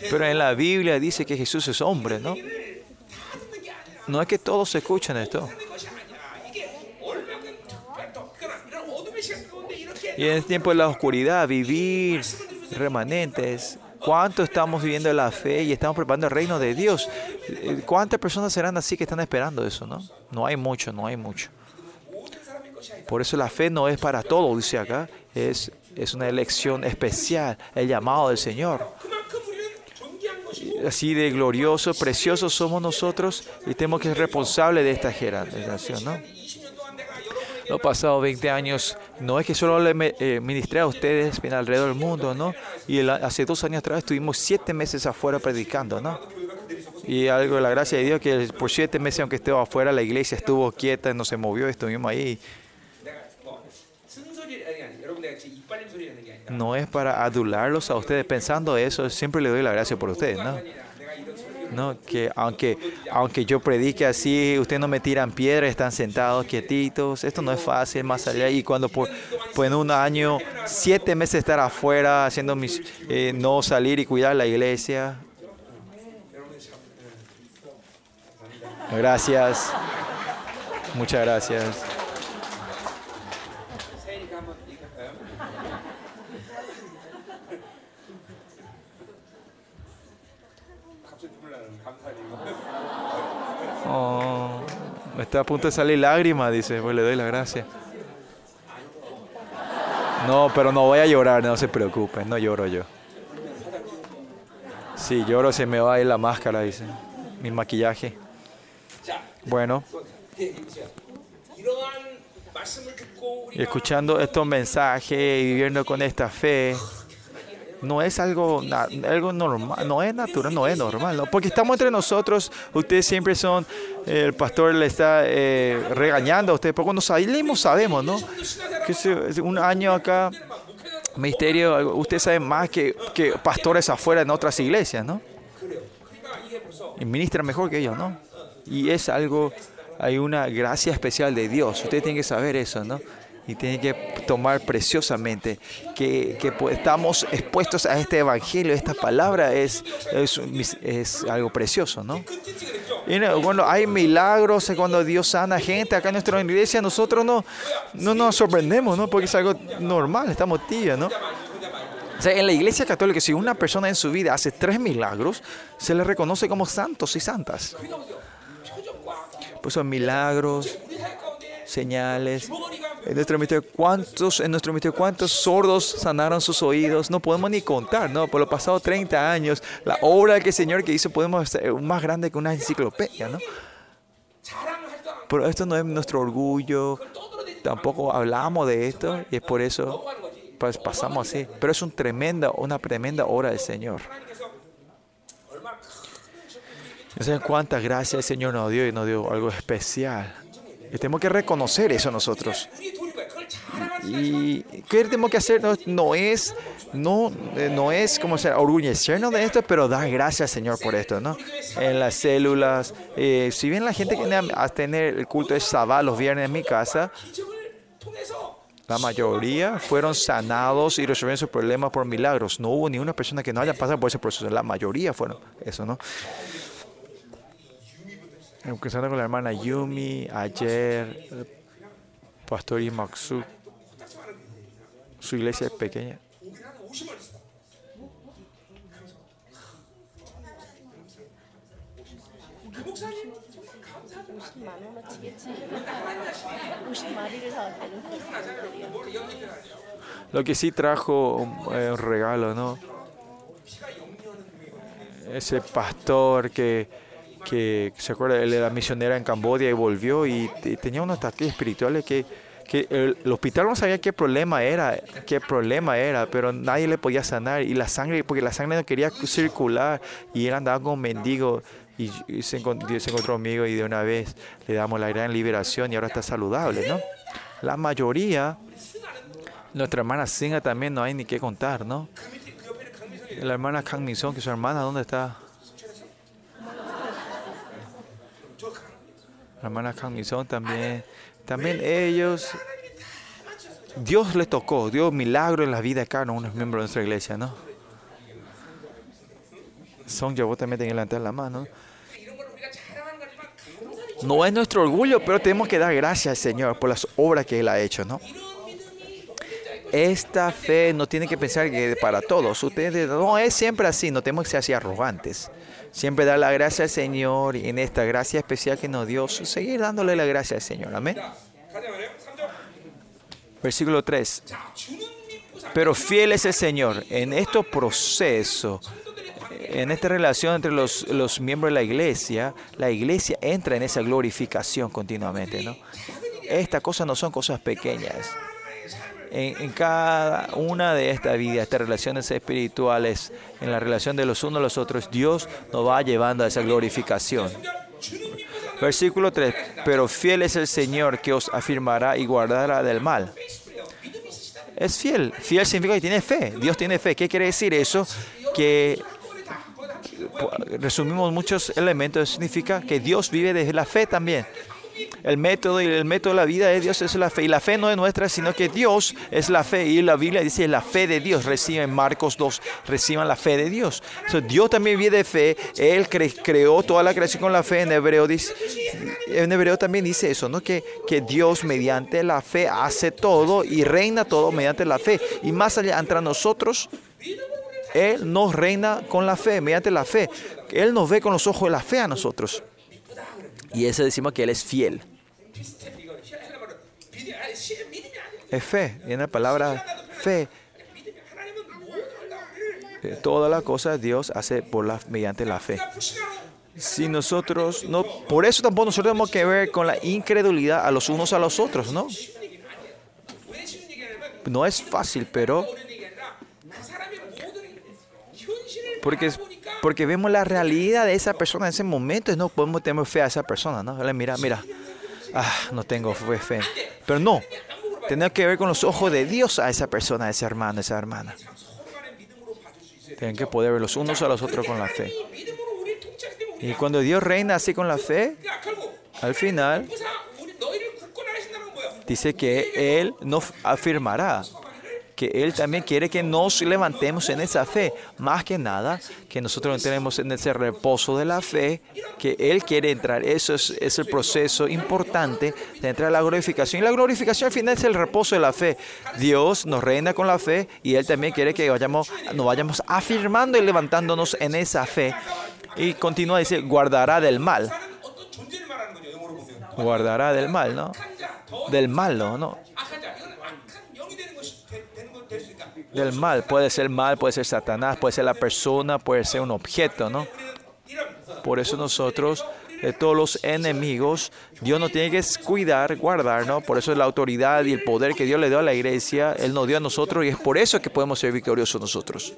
Pero en la Biblia dice que Jesús es hombre, ¿no? No es que todos escuchan esto. Y en el tiempo de la oscuridad, vivir remanentes. ¿Cuánto estamos viviendo la fe y estamos preparando el reino de Dios? ¿Cuántas personas serán así que están esperando eso, no? No hay mucho, no hay mucho. Por eso la fe no es para todo, dice acá. Es, es una elección especial, el llamado del Señor. Así de glorioso, precioso somos nosotros y tenemos que ser responsables de esta generación, ¿no? los pasados 20 años, no es que solo le eh, ministré a ustedes alrededor del mundo, ¿no? Y hace dos años atrás estuvimos siete meses afuera predicando, ¿no? Y algo de la gracia de Dios que por siete meses, aunque estaba afuera, la iglesia estuvo quieta, no se movió, estuvimos ahí. No es para adularlos a ustedes pensando eso, siempre le doy la gracia por ustedes, ¿no? No, que aunque, aunque yo predique así, ustedes no me tiran piedras, están sentados quietitos. Esto no es fácil más allá. Y cuando por, en un año, siete meses estar afuera, haciendo mis, eh, no salir y cuidar la iglesia. Gracias. Muchas gracias. Está a punto de salir lágrima, dice, pues le doy las gracias. No, pero no voy a llorar, no se preocupen, no lloro yo. Si sí, lloro se me va a ir la máscara, dice, mi maquillaje. Bueno. Escuchando estos mensajes y viviendo con esta fe, no es algo, algo normal, no es natural, no es normal, ¿no? porque estamos entre nosotros, ustedes siempre son, el pastor le está eh, regañando a ustedes, pero cuando salimos sabemos, ¿no? Que un año acá, ministerio, ustedes saben más que, que pastores afuera en otras iglesias, ¿no? Y ministran mejor que ellos, ¿no? Y es algo, hay una gracia especial de Dios, ustedes tienen que saber eso, ¿no? y tiene que tomar preciosamente que, que, estamos expuestos a este evangelio, esta palabra es, es, algo precioso, ¿no? Y bueno, hay milagros cuando Dios sana gente acá en nuestra iglesia, nosotros no, no nos sorprendemos, ¿no? Porque es algo normal, estamos tíos, ¿no? O en la iglesia católica, si una persona en su vida hace tres milagros, se le reconoce como santos y santas. Pues son milagros señales. En nuestro ministerio, ¿cuántos, en nuestro ¿cuántos sordos sanaron sus oídos? No podemos ni contar, ¿no? Por los pasados 30 años, la obra que el Señor que hizo podemos hacer más grande que una enciclopedia, ¿no? Pero esto no es nuestro orgullo, tampoco hablamos de esto y es por eso pues, pasamos así. Pero es un tremenda, una tremenda obra del Señor. No sé cuántas gracias el Señor nos dio y nos dio algo especial. Tenemos que reconocer eso nosotros. ¿Y qué tenemos que hacer? No, no es, no, eh, no es como ser orgullecernos de esto, pero dar gracias, Señor, por esto, ¿no? En las células. Eh, si bien la gente viene a, tener el culto de Shabbat los viernes en mi casa, la mayoría fueron sanados y resolvieron sus problemas por milagros. No hubo ni una persona que no haya pasado por ese proceso. La mayoría fueron eso, ¿no? Empezando con la hermana Yumi, ayer, Pastor Imaksu, su iglesia es pequeña. Lo que sí trajo un, un regalo, ¿no? Ese pastor que que se acuerda, él era misionera en Camboya y volvió y, y tenía unos ataques espirituales que, que el, el, hospital no sabía qué problema era, qué problema era, pero nadie le podía sanar y la sangre, porque la sangre no quería circular y él andaba como mendigo y, y se, encontró, se encontró conmigo y de una vez le damos la gran liberación y ahora está saludable, ¿no? La mayoría, nuestra hermana Singa también no hay ni qué contar, ¿no? La hermana Kang Min Song, que su hermana, ¿dónde está? hermana Kang y Son también, también ellos, Dios les tocó, Dios milagro en la vida de cada uno es miembro de nuestra iglesia, ¿no? Son llevó también tenía levantar la mano. No es nuestro orgullo, pero tenemos que dar gracias al Señor por las obras que Él ha hecho, ¿no? Esta fe no tiene que pensar que para todos. Ustedes no es siempre así, no tenemos que ser así arrogantes. Siempre dar la gracia al Señor y en esta gracia especial que nos dio, seguir dándole la gracia al Señor. Amén. Versículo 3. Pero fiel es el Señor en estos procesos, en esta relación entre los, los miembros de la iglesia, la iglesia entra en esa glorificación continuamente. ¿no? Estas cosas no son cosas pequeñas en, en, cada una de estas vidas, estas relaciones espirituales, en la relación de los unos a los otros, Dios nos va llevando a esa glorificación. Versículo 3, pero fiel es el Señor que os afirmará y guardará del mal. Es fiel, fiel significa que tiene fe, Dios tiene fe. ¿Qué quiere decir eso? Que resumimos muchos elementos, significa que Dios vive desde la fe también. El método y el método de la vida de Dios es la fe. Y la fe no es nuestra, sino que Dios es la fe. Y la Biblia dice la fe de Dios. Reciben Marcos 2, reciban la fe de Dios. So, Dios también vive de fe. Él cre- creó toda la creación con la fe. En hebreo, dice, en hebreo también dice eso, ¿no? Que, que Dios mediante la fe hace todo y reina todo mediante la fe. Y más allá, entre nosotros, Él nos reina con la fe, mediante la fe. Él nos ve con los ojos de la fe a nosotros. Y ese decimos que Él es fiel. Es fe. La palabra fe, eh, todas las cosas Dios hace por la, mediante la fe. Si nosotros no, por eso tampoco nosotros tenemos que ver con la incredulidad a los unos a los otros, ¿no? No es fácil, pero porque porque vemos la realidad de esa persona en ese momento y no podemos tener fe a esa persona, ¿no? Mira, mira, ah, no tengo fe, fe. Pero no, tenemos que ver con los ojos de Dios a esa persona, a ese hermano, a esa hermana. Tienen que poder ver los unos a los otros con la fe. Y cuando Dios reina así con la fe, al final dice que Él nos afirmará que Él también quiere que nos levantemos en esa fe. Más que nada, que nosotros tenemos en ese reposo de la fe, que Él quiere entrar. Eso es, es el proceso importante de entrar a la glorificación. Y la glorificación al final es el reposo de la fe. Dios nos reina con la fe y Él también quiere que vayamos, nos vayamos afirmando y levantándonos en esa fe. Y continúa, dice, guardará del mal. Guardará del mal, ¿no? Del malo, ¿no? Del mal. Puede ser mal, puede ser Satanás, puede ser la persona, puede ser un objeto, ¿no? Por eso nosotros, de todos los enemigos, Dios nos tiene que cuidar, guardar, ¿no? Por eso la autoridad y el poder que Dios le dio a la iglesia, Él nos dio a nosotros y es por eso que podemos ser victoriosos nosotros.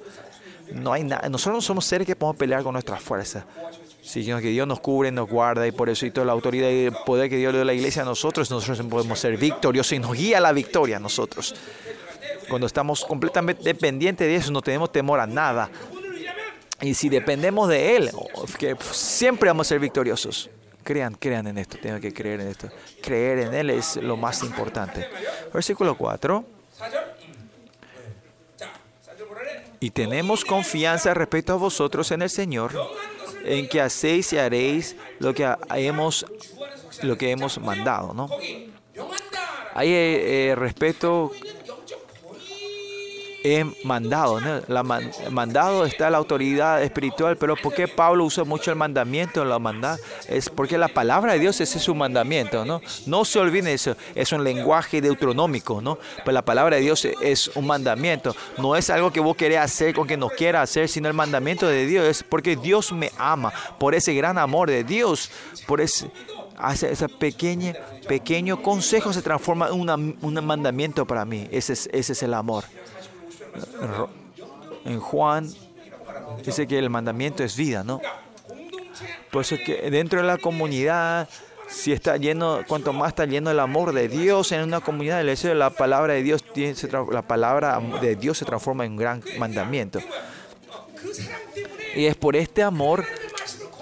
No hay nada, nosotros no somos seres que podemos pelear con nuestra fuerza, sino que Dios nos cubre, nos guarda y por eso y toda la autoridad y el poder que Dios le dio a la iglesia a nosotros, nosotros podemos ser victoriosos y nos guía a la victoria a nosotros. Cuando estamos completamente dependientes de eso, no tenemos temor a nada. Y si dependemos de Él, siempre vamos a ser victoriosos. Crean, crean en esto, tengo que creer en esto. Creer en Él es lo más importante. Versículo 4. Y tenemos confianza respecto a vosotros en el Señor, en que hacéis y haréis lo que hemos, lo que hemos mandado. ¿no? Hay eh, eh respeto en mandado. La man- mandado está la autoridad espiritual, pero ¿por qué Pablo usa mucho el mandamiento en la manda? Es porque la palabra de Dios es su mandamiento, ¿no? No se olviden eso, es un lenguaje deuteronómico, ¿no? Pero la palabra de Dios es un mandamiento, no es algo que vos querés hacer con que no quiera hacer, sino el mandamiento de Dios es porque Dios me ama, por ese gran amor de Dios, por ese hace ese pequeño, pequeño consejo se transforma en un mandamiento para mí. Ese es, ese es el amor en Juan dice que el mandamiento es vida, ¿no? Por eso es que dentro de la comunidad, si está lleno, cuanto más está lleno el amor de Dios en una comunidad, el hecho de la palabra de Dios, la palabra de Dios se transforma en un gran mandamiento. Y es por este amor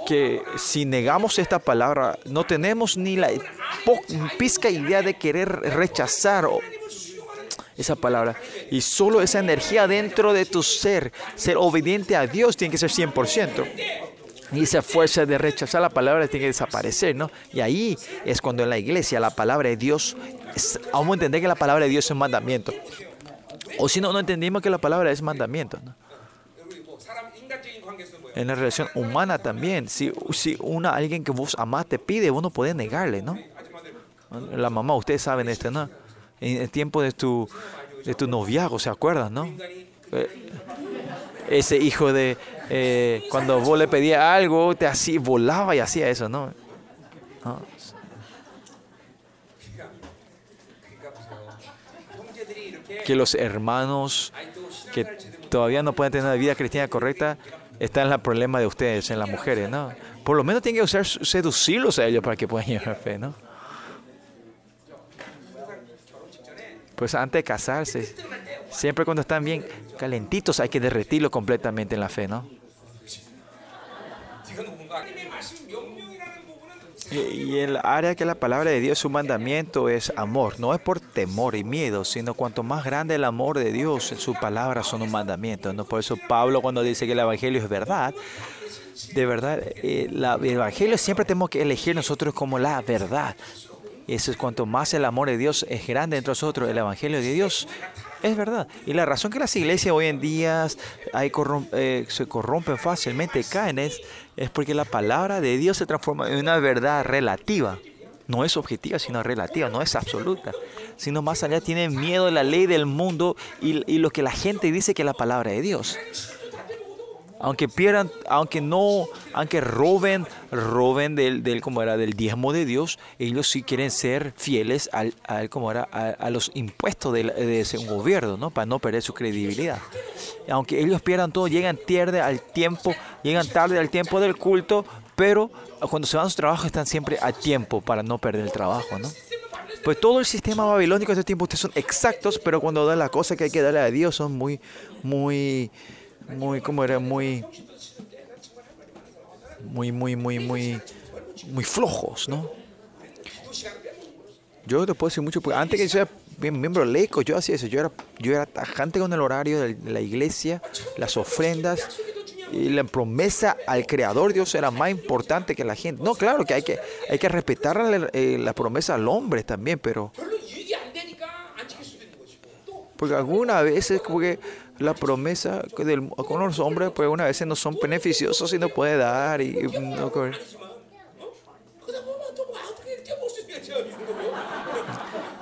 que si negamos esta palabra, no tenemos ni la pizca idea de querer rechazar esa palabra. Y solo esa energía dentro de tu ser, ser obediente a Dios, tiene que ser 100%. Y esa fuerza de rechazar la palabra tiene que desaparecer, ¿no? Y ahí es cuando en la iglesia la palabra de Dios, es, vamos entender que la palabra de Dios es mandamiento. O si no, no entendimos que la palabra es mandamiento, ¿no? En la relación humana también, si, si una, alguien que vos amás te pide, vos no podés negarle, ¿no? La mamá, ustedes saben esto, ¿no? en el tiempo de tu, de tu noviazgo, ¿se acuerdan, no? Eh, ese hijo de, eh, cuando vos le pedías algo, te así, volaba y hacía eso, ¿no? Ah. Que los hermanos que todavía no pueden tener una vida cristiana correcta están en el problema de ustedes, en las mujeres, ¿no? Por lo menos tienen que usar, seducirlos a ellos para que puedan llevar fe, ¿no? Pues antes de casarse, siempre cuando están bien calentitos hay que derretirlo completamente en la fe, ¿no? Y el área que la palabra de Dios, su mandamiento es amor. No es por temor y miedo, sino cuanto más grande el amor de Dios, sus palabras son un mandamiento. ¿no? Por eso Pablo cuando dice que el Evangelio es verdad, de verdad, eh, el Evangelio siempre tenemos que elegir nosotros como la verdad. Eso es cuanto más el amor de Dios es grande entre nosotros, el Evangelio de Dios es verdad. Y la razón que las iglesias hoy en día hay eh, se corrompen fácilmente, caen, es, es porque la palabra de Dios se transforma en una verdad relativa. No es objetiva, sino relativa, no es absoluta. Sino más allá tienen miedo de la ley del mundo y, y lo que la gente dice que es la palabra de Dios aunque pierdan, aunque no, aunque roben, roben del, del como era del diezmo de Dios, ellos sí quieren ser fieles al, al como era a, los impuestos de, de ese gobierno, ¿no? Para no perder su credibilidad. Aunque ellos pierdan todo, llegan tarde al tiempo, llegan tarde al tiempo del culto, pero cuando se van a su trabajo están siempre a tiempo para no perder el trabajo, ¿no? Pues todo el sistema babilónico de este tiempo ustedes son exactos, pero cuando dan la cosa que hay que darle a Dios son muy, muy, muy, como era muy, muy, muy, muy, muy, muy flojos, ¿no? Yo te puedo decir mucho, porque antes que yo era miembro leico, yo hacía eso, yo era, yo era tajante con el horario de la iglesia, las ofrendas, y la promesa al Creador Dios era más importante que la gente. No, claro que hay que, hay que respetar la, eh, promesa al hombre también, pero... Porque algunas veces, porque la promesa del, con los hombres, pues una vez no son beneficiosos y no puede dar. Y, y no,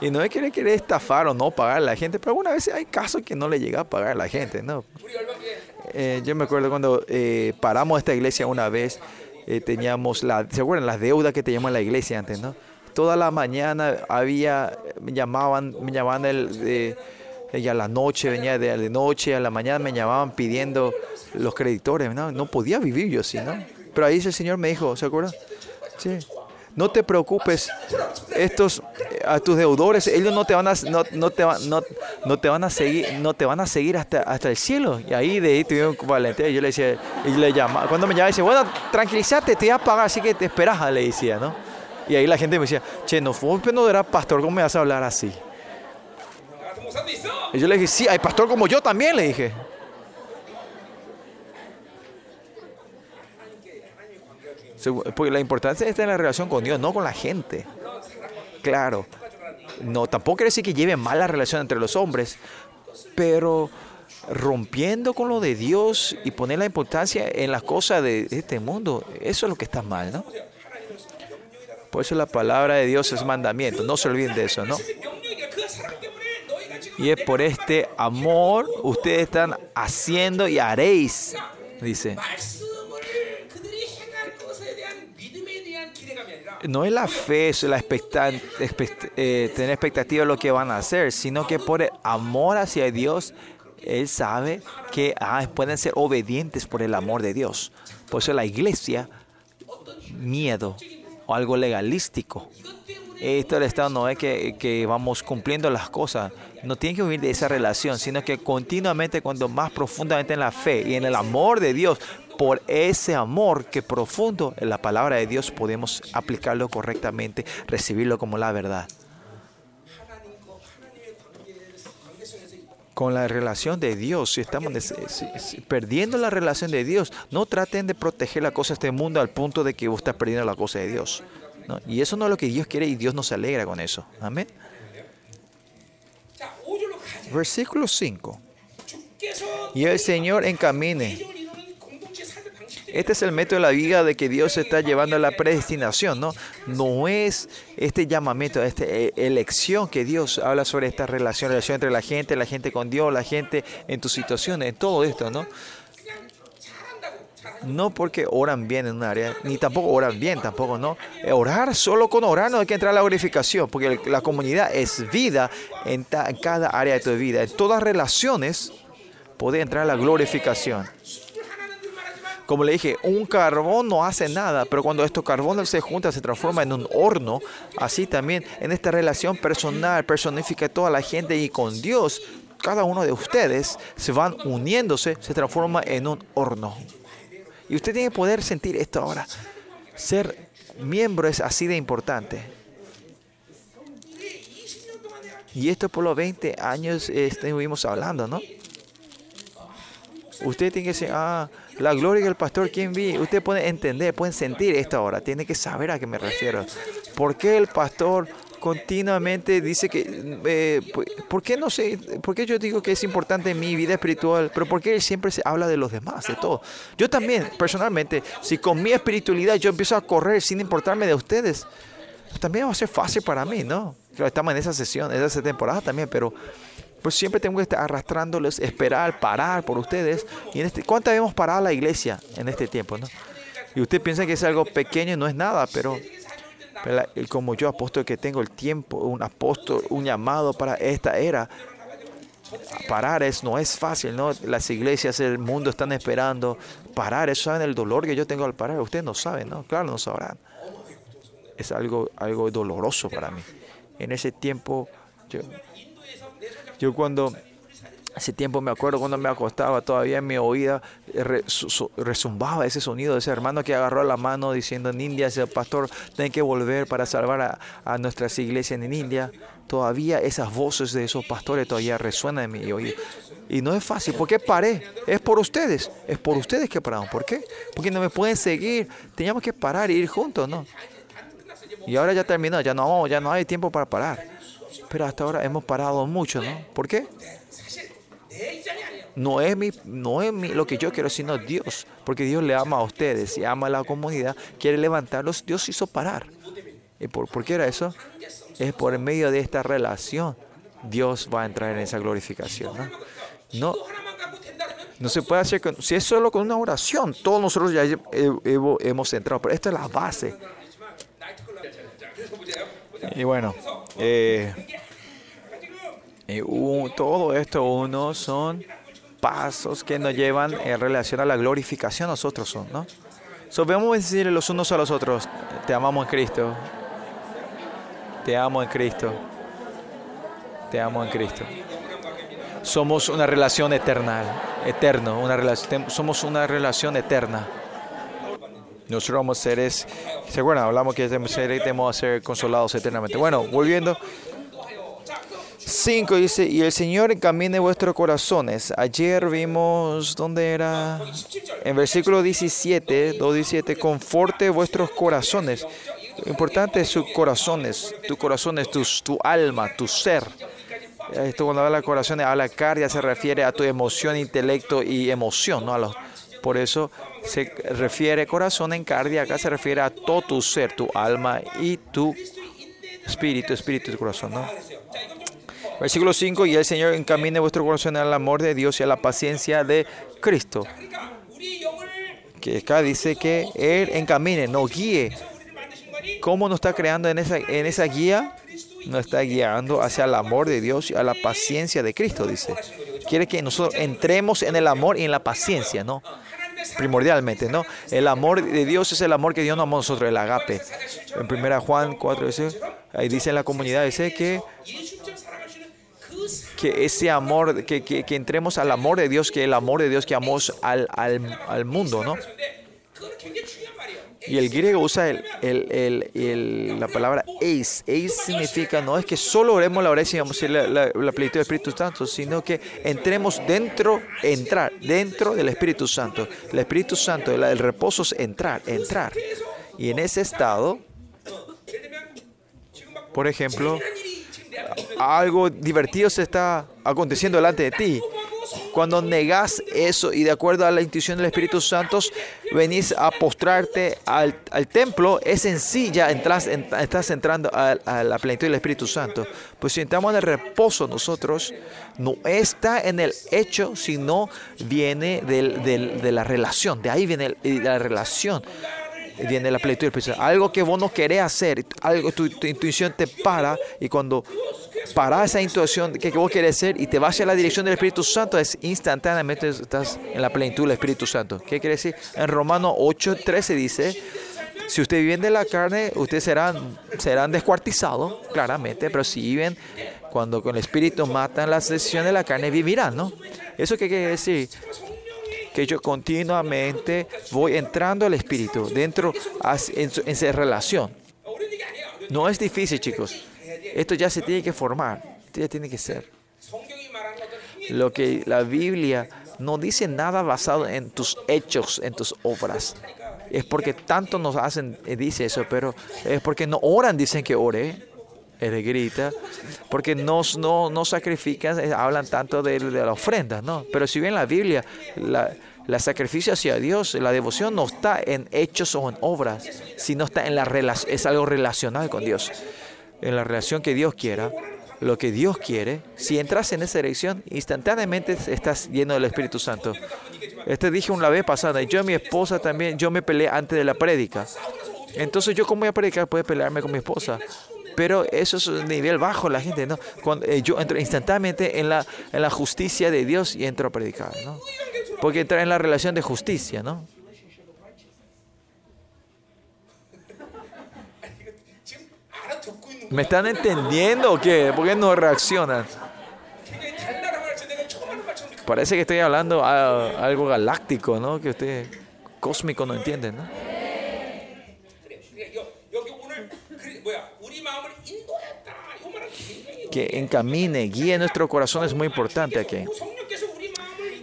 y no es que le quiere estafar o no pagar a la gente, pero algunas vez hay casos que no le llega a pagar a la gente. ¿no? Eh, yo me acuerdo cuando eh, paramos esta iglesia una vez, eh, teníamos, la, ¿se acuerdan? Las deudas que teníamos en la iglesia antes, ¿no? Toda la mañana había, me llamaban, me llamaban el y a la noche, venía de, noche, a la mañana me llamaban pidiendo los creditores, ¿no? No podía vivir yo así, ¿no? Pero ahí el Señor me dijo, ¿se acuerdan? Sí. No te preocupes, estos eh, a tus deudores, ellos no te van a no, no te van no, no te van a seguir, no te van a seguir hasta hasta el cielo. Y ahí de ahí tuvieron valentía. Yo le decía, y le llamaba, cuando me llamaba dice, bueno, tranquilízate, te voy a pagar, así que te esperas, le decía, ¿no? Y ahí la gente me decía, che, no fue, no era pastor, ¿cómo me vas a hablar así? Y yo le dije, sí, hay pastor como yo también, le dije. Porque la importancia está en la relación con Dios, no con la gente. Claro. No, tampoco quiere decir que lleve mala relación entre los hombres, pero rompiendo con lo de Dios y poner la importancia en las cosas de este mundo, eso es lo que está mal, ¿no? Por eso la palabra de Dios es mandamiento, no se olviden de eso, ¿no? Y es por este amor ustedes están haciendo y haréis, dice. No es la fe, la expectan, eh, tener expectativa de lo que van a hacer, sino que por el amor hacia Dios, Él sabe que ah, pueden ser obedientes por el amor de Dios. Por eso la iglesia, miedo o algo legalístico. Esto del Estado no es que vamos cumpliendo las cosas, no tienen que huir de esa relación, sino que continuamente, cuando más profundamente en la fe y en el amor de Dios, por ese amor que profundo en la palabra de Dios podemos aplicarlo correctamente, recibirlo como la verdad. Con la relación de Dios, si estamos perdiendo la relación de Dios, no traten de proteger la cosa de este mundo al punto de que vos estás perdiendo la cosa de Dios. Y eso no es lo que Dios quiere y Dios nos alegra con eso. Amén. Versículo 5. Y el Señor encamine. Este es el método de la vida de que Dios está llevando a la predestinación, ¿no? No es este llamamiento, esta elección que Dios habla sobre esta relación, relación entre la gente, la gente con Dios, la gente en tus situaciones, en todo esto, ¿no? No porque oran bien en un área, ni tampoco oran bien, tampoco, ¿no? Orar solo con orar no hay que entrar a la glorificación, porque la comunidad es vida en, en cada área de tu vida. En todas relaciones puede entrar a la glorificación. Como le dije, un carbón no hace nada, pero cuando estos carbones se juntan, se transforma en un horno. Así también en esta relación personal, personifica toda la gente y con Dios, cada uno de ustedes se van uniéndose, se transforma en un horno. Y usted tiene que poder sentir esto ahora. Ser miembro es así de importante. Y esto por los 20 años estuvimos hablando, ¿no? Usted tiene que decir, ah, la gloria del pastor, ¿quién vi? Usted puede entender, puede sentir esto ahora. Tiene que saber a qué me refiero. ¿Por qué el pastor continuamente dice que, eh, ¿por qué no sé? ¿Por qué yo digo que es importante en mi vida espiritual? Pero ¿por qué él siempre se habla de los demás, de todo? Yo también, personalmente, si con mi espiritualidad yo empiezo a correr sin importarme de ustedes, también va a ser fácil para mí, ¿no? Estamos en esa sesión, en esa temporada también, pero pues siempre tengo que estar arrastrándoles, esperar, parar por ustedes. Y en este, ¿Cuántas hemos parado la iglesia en este tiempo? ¿no? Y usted piensa que es algo pequeño y no es nada, pero como yo apóstol que tengo el tiempo, un apóstol, un llamado para esta era, parar es, no es fácil, ¿no? Las iglesias, el mundo están esperando. Parar, eso saben el dolor que yo tengo al parar. Ustedes no saben, ¿no? Claro, no sabrán. Es algo, algo doloroso para mí. En ese tiempo, yo, yo cuando Hace tiempo me acuerdo cuando me acostaba, todavía en mi oída resumbaba ese sonido de ese hermano que agarró la mano diciendo en India, ese pastor, tiene que volver para salvar a, nuestras iglesias en India. Todavía esas voces de esos pastores todavía resuenan en mi oído. Y no es fácil. ¿Por qué paré? Es por ustedes. Es por ustedes que paramos. ¿Por qué? Porque no me pueden seguir. Teníamos que parar e ir juntos, ¿no? Y ahora ya terminó. Ya no, ya no hay tiempo para parar. Pero hasta ahora hemos parado mucho, ¿no? ¿Por qué? No es, mi, no es mi, lo que yo quiero, sino Dios. Porque Dios le ama a ustedes y ama a la comunidad. Quiere levantarlos. Dios hizo parar. ¿Y por, por qué era eso? Es por medio de esta relación. Dios va a entrar en esa glorificación. No, no, se puede hacer con, si es solo con una oración. Todos nosotros ya hemos entrado. Pero esta es la base. Y bueno. Eh, y todo esto uno son pasos que nos llevan en relación a la glorificación nosotros ¿no? So, vamos a decirle los unos a los otros, te amamos en Cristo, te amo en Cristo, te amo en Cristo. Somos una relación eterna, eterno, una relación, somos una relación eterna. Nosotros somos seres, ¿se? Hablamos que debemos ser consolados eternamente. Bueno, volviendo 5 dice, y el Señor encamine vuestros corazones. Ayer vimos, ¿dónde era? En versículo 17, 2.17, conforte vuestros corazones. importante es sus corazones, tu corazón es tu, tu alma, tu ser. Esto cuando habla de corazones, habla cardia, se refiere a tu emoción, intelecto y emoción, ¿no? A los, por eso se refiere corazón en cardia, acá se refiere a todo tu ser, tu alma y tu espíritu, espíritu y corazón, ¿no? Versículo 5, y el Señor encamine vuestro corazón al amor de Dios y a la paciencia de Cristo. Que acá dice que Él encamine, no guíe. ¿Cómo nos está creando en esa, en esa guía? Nos está guiando hacia el amor de Dios y a la paciencia de Cristo, dice. Quiere que nosotros entremos en el amor y en la paciencia, ¿no? primordialmente, ¿no? El amor de Dios es el amor que Dios nos amó a nosotros, el agape. En 1 Juan 4, dice, ahí dice en la comunidad, dice que que ese amor, que, que, que, entremos al amor de Dios, que el amor de Dios que amamos al, al, al mundo, ¿no? Y el griego usa el, el, el, la palabra eis. Eis significa no es que solo oremos la oración y vamos a la, la, la plenitud del Espíritu Santo, sino que entremos dentro, entrar dentro del Espíritu Santo. El Espíritu Santo, el, el reposo es entrar, entrar. Y en ese estado, por ejemplo, algo divertido se está aconteciendo delante de ti. Cuando negas eso y de acuerdo a la intuición del Espíritu Santo venís a postrarte al, al templo, es en sí ya entras, en- estás entrando a, la plenitud del Espíritu Santo. Pues si entramos en el reposo nosotros, no está en el hecho, sino viene de la relación. De ahí viene la relación viene la plenitud del Espíritu Santo. Algo que vos no querés hacer, algo tu, tu intuición te para y cuando para esa intuición que, que vos querés hacer y te vas a la dirección del Espíritu Santo, es instantáneamente estás en la plenitud del Espíritu Santo. ¿Qué quiere decir? En Romanos 8:13 dice, si ustedes viven de la carne, ustedes serán, serán descuartizados, claramente, pero si viven cuando con el Espíritu matan las decisiones de la carne, vivirán, ¿no? ¿Eso qué quiere decir? que yo continuamente voy entrando al Espíritu, dentro, en, esa relación. No es difícil, chicos. Esto ya se tiene que formar, esto ya tiene que ser. Lo que la Biblia no dice nada basado en tus hechos, en tus obras. Es porque tanto nos hacen, eh, dice eso, pero es porque no oran, dicen que ore él grita, porque no, no, no sacrifican, eh, hablan tanto de, de la ofrenda, ¿no? Pero si bien la Biblia, la, la sacrificio hacia Dios, la devoción no está en hechos o en obras, sino está en la relación, es algo relacional con Dios. En la relación que Dios quiera, lo que Dios quiere, si entras en esa dirección, instantáneamente estás lleno del Espíritu Santo. Este dije una vez pasada, yo y mi esposa también, yo me peleé antes de la prédica. Entonces yo como voy a predicar, puedo pelearme con mi esposa. Pero eso es un nivel bajo la gente, ¿no? Cuando, eh, yo entro instantáneamente en la, en la justicia de Dios y entro a predicar, ¿no? Porque en la relación de justicia, ¿no? ¿Me están entendiendo o qué? ¿Por qué no reaccionan? Parece que estoy hablando a algo galáctico, ¿no? Que usted cósmico no entiende, ¿no? que encamine, guíe nuestro corazón es muy importante aquí.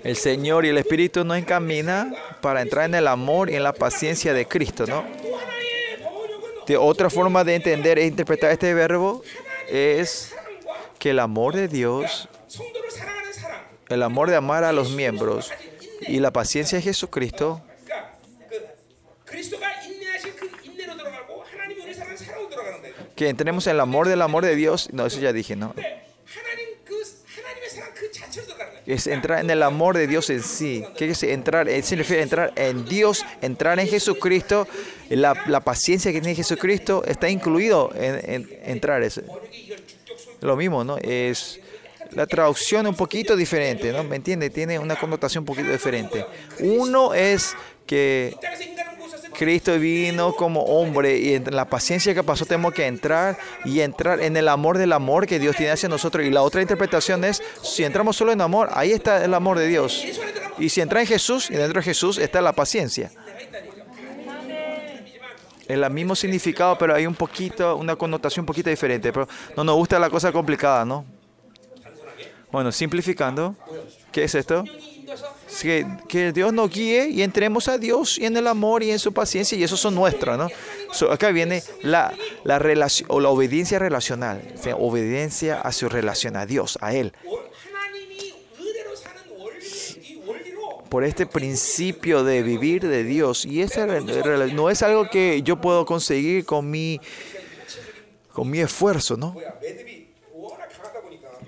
El Señor y el Espíritu nos encamina para entrar en el amor y en la paciencia de Cristo, ¿no? De otra forma de entender e interpretar este verbo es que el amor de Dios, el amor de amar a los miembros y la paciencia de Jesucristo que entremos en el amor del amor de Dios. No, eso ya dije, ¿no? Es entrar en el amor de Dios en sí. ¿Qué es entrar? Eh, significa entrar en Dios, entrar en Jesucristo. La, la paciencia que tiene Jesucristo está incluido en, entrar. Es lo mismo, ¿no? Es la traducción un poquito diferente, ¿no? ¿Me entiende? Tiene una connotación un poquito diferente. Uno es que Cristo vino como hombre y en la paciencia que pasó tenemos que entrar y entrar en el amor del amor que Dios tiene hacia nosotros. Y la otra interpretación es, si entramos solo en amor, ahí está el amor de Dios. Y si entra en Jesús, y dentro de Jesús está la paciencia. Es el mismo significado, pero hay un poquito, una connotación un poquito diferente. Pero no nos gusta la cosa complicada, ¿no? Bueno, simplificando, ¿qué es esto? Que, que, Dios nos guíe y entremos a Dios y en el amor y en su paciencia y eso son nuestras, ¿no? So, acá viene la, la, relacion, o la obediencia relacional, o sea, obediencia a su relación, a Dios, a Él. Por este principio de vivir de Dios y esta, no es algo que yo puedo conseguir con mi, con mi esfuerzo, ¿no?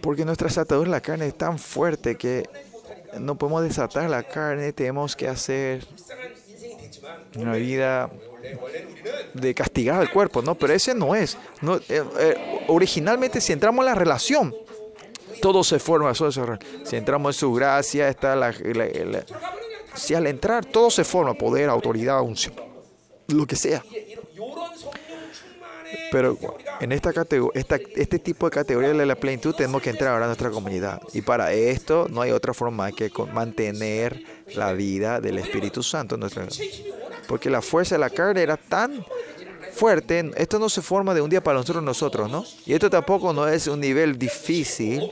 Porque nuestras ataduras en la carne es tan fuerte que no podemos desatar la carne, tenemos que hacer una vida de castigar al cuerpo, ¿no? Pero ese no es. Eh, eh, originalmente, si entramos en la relación, todo se forma. Si entramos en su gracia, está la, la, si al entrar todo se forma, poder, autoridad, unción, lo que sea. Pero en esta categoría, esta, este tipo de categoría de la plenitud tenemos que entrar ahora a nuestra comunidad. Y para esto no hay otra forma que mantener la vida del Espíritu Santo. En nuestra, porque la fuerza de la carne era tan fuerte. Esto no se forma de un día para nosotros, nosotros, ¿no? Y esto tampoco no es un nivel difícil.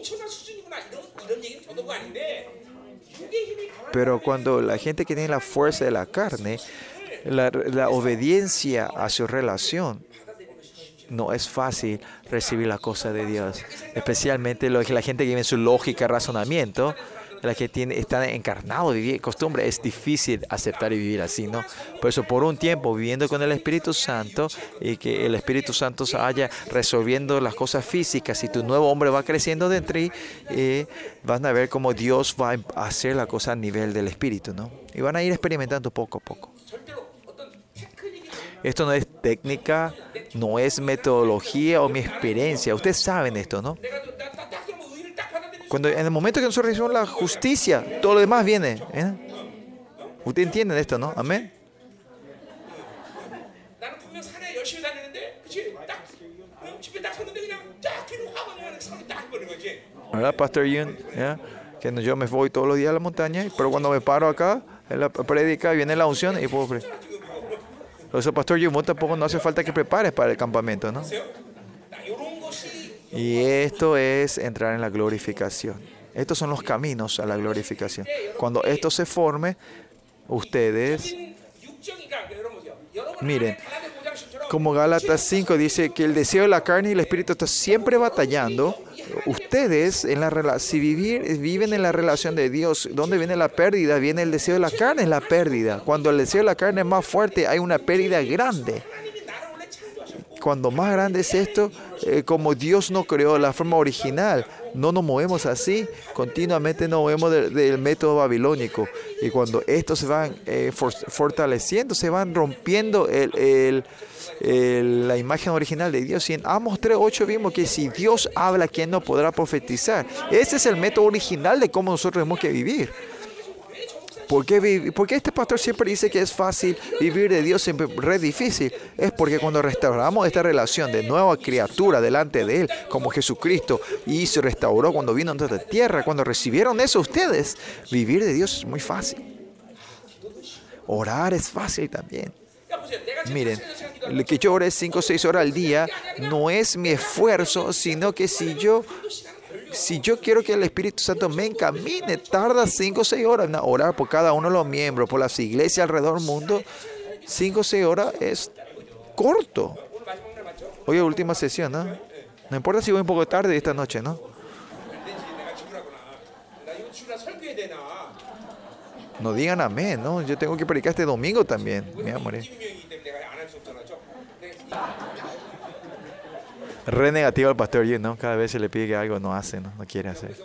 Pero cuando la gente que tiene la fuerza de la carne, la, la obediencia a su relación, no es fácil recibir la cosa de Dios. Especialmente lo que la gente que en su lógica, razonamiento, la que tiene, están encarnados, vivir costumbre, es difícil aceptar y vivir así, ¿no? Por eso, por un tiempo viviendo con el Espíritu Santo y que el Espíritu Santo se vaya resolviendo las cosas físicas y tu nuevo hombre va creciendo dentro y eh, van a ver cómo Dios va a hacer la cosa a nivel del Espíritu, ¿no? Y van a ir experimentando poco a poco. Esto no es técnica, no es metodología o mi experiencia. Ustedes saben esto, ¿no? Cuando en el momento que nosotros recibimos la justicia, todo lo demás viene. ¿eh? Ustedes entienden esto, ¿no? Amén. ¿Verdad, Pastor Yun? ¿Ya? Que yo me voy todos los días a la montaña, pero cuando me paro acá, en la predica, viene la unción y puedo predicar. Por eso, Pastor Yumon, tampoco no hace falta que prepares para el campamento, ¿no? Y esto es entrar en la glorificación. Estos son los caminos a la glorificación. Cuando esto se forme, ustedes, miren, como Gálatas 5 dice que el deseo de la carne y el espíritu está siempre batallando, ustedes en la si vivir, viven en la relación de Dios, ¿dónde viene la pérdida? Viene el deseo de la carne, es la pérdida. Cuando el deseo de la carne es más fuerte, hay una pérdida grande. Cuando más grande es esto, eh, como Dios no creó la forma original, no nos movemos así, continuamente nos movemos del, método babilónico. Y cuando estos se van eh, for- fortaleciendo, se van rompiendo la imagen original de Dios. Y en Amos 3.8 vimos que si Dios habla, ¿quién no podrá profetizar? Ese es el método original de cómo nosotros tenemos que vivir. ¿Por qué, ¿Por qué, este pastor siempre dice que es fácil vivir de Dios siempre re difícil? Es porque cuando restauramos esta relación de nueva criatura delante de Él, como Jesucristo y se restauró cuando vino a nuestra tierra, cuando recibieron eso ustedes, vivir de Dios es muy fácil. Orar es fácil también. Miren, que yo ore 5 o 6 horas al día no es mi esfuerzo, sino que si yo si yo quiero que el Espíritu Santo me encamine, tarda 5 o 6 horas en orar por cada uno de los miembros, por las iglesias alrededor del mundo. 5 o 6 horas es corto. Hoy última sesión, ¿no? No importa si voy un poco tarde esta noche, ¿no? No digan amén, ¿no? Yo tengo que predicar este domingo también, mi amor. ¿eh? Re negativo al pastor Yu, ¿no? Cada vez se le pide que algo no hace, ¿no? No quiere hacer.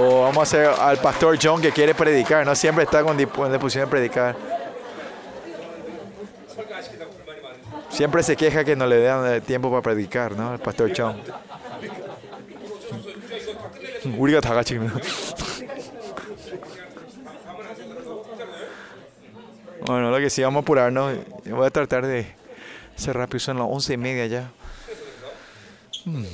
O vamos a hacer al pastor John que quiere predicar, no siempre está con disposición de predicar. Siempre se queja que no le dan eh, tiempo para predicar, ¿no? El pastor John. Bueno, lo que sí, vamos a apurarnos. Voy a tratar de cerrar, piso en las once y media ya. Hmm.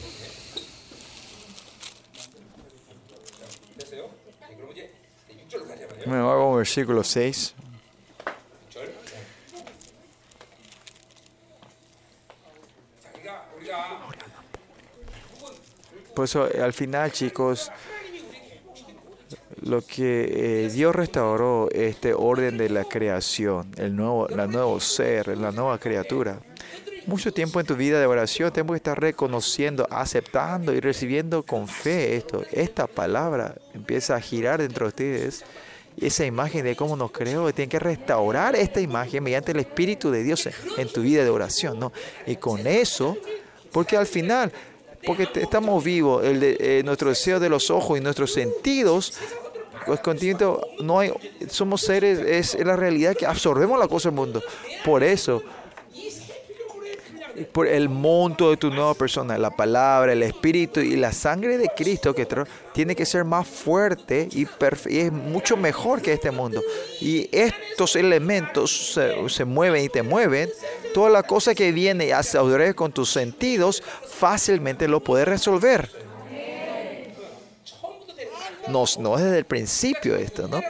Me bueno, hago versículo 6. Por eso, al final, chicos, lo que eh, Dios restauró este orden de la creación, el nuevo, la nuevo ser, la nueva criatura. Mucho tiempo en tu vida de oración tenemos que estar reconociendo, aceptando y recibiendo con fe esto. Esta palabra empieza a girar dentro de ustedes. Esa imagen de cómo nos creó, tienen que restaurar esta imagen mediante el Espíritu de Dios en, tu vida de oración. ¿no? Y con eso, porque al final, porque estamos vivos, el eh, nuestro deseo de los ojos y nuestros sentidos, no somos seres, es la realidad que absorbemos la cosa del mundo. Por eso, por el monto de tu nueva persona, la palabra, el espíritu y la sangre de Cristo que tiene que ser más fuerte y, y es mucho mejor que este mundo. Y estos elementos se, se mueven y te mueven. Toda la cosa que viene a con tus sentidos, fácilmente lo puedes resolver nos, no es desde el principio esto, ¿no?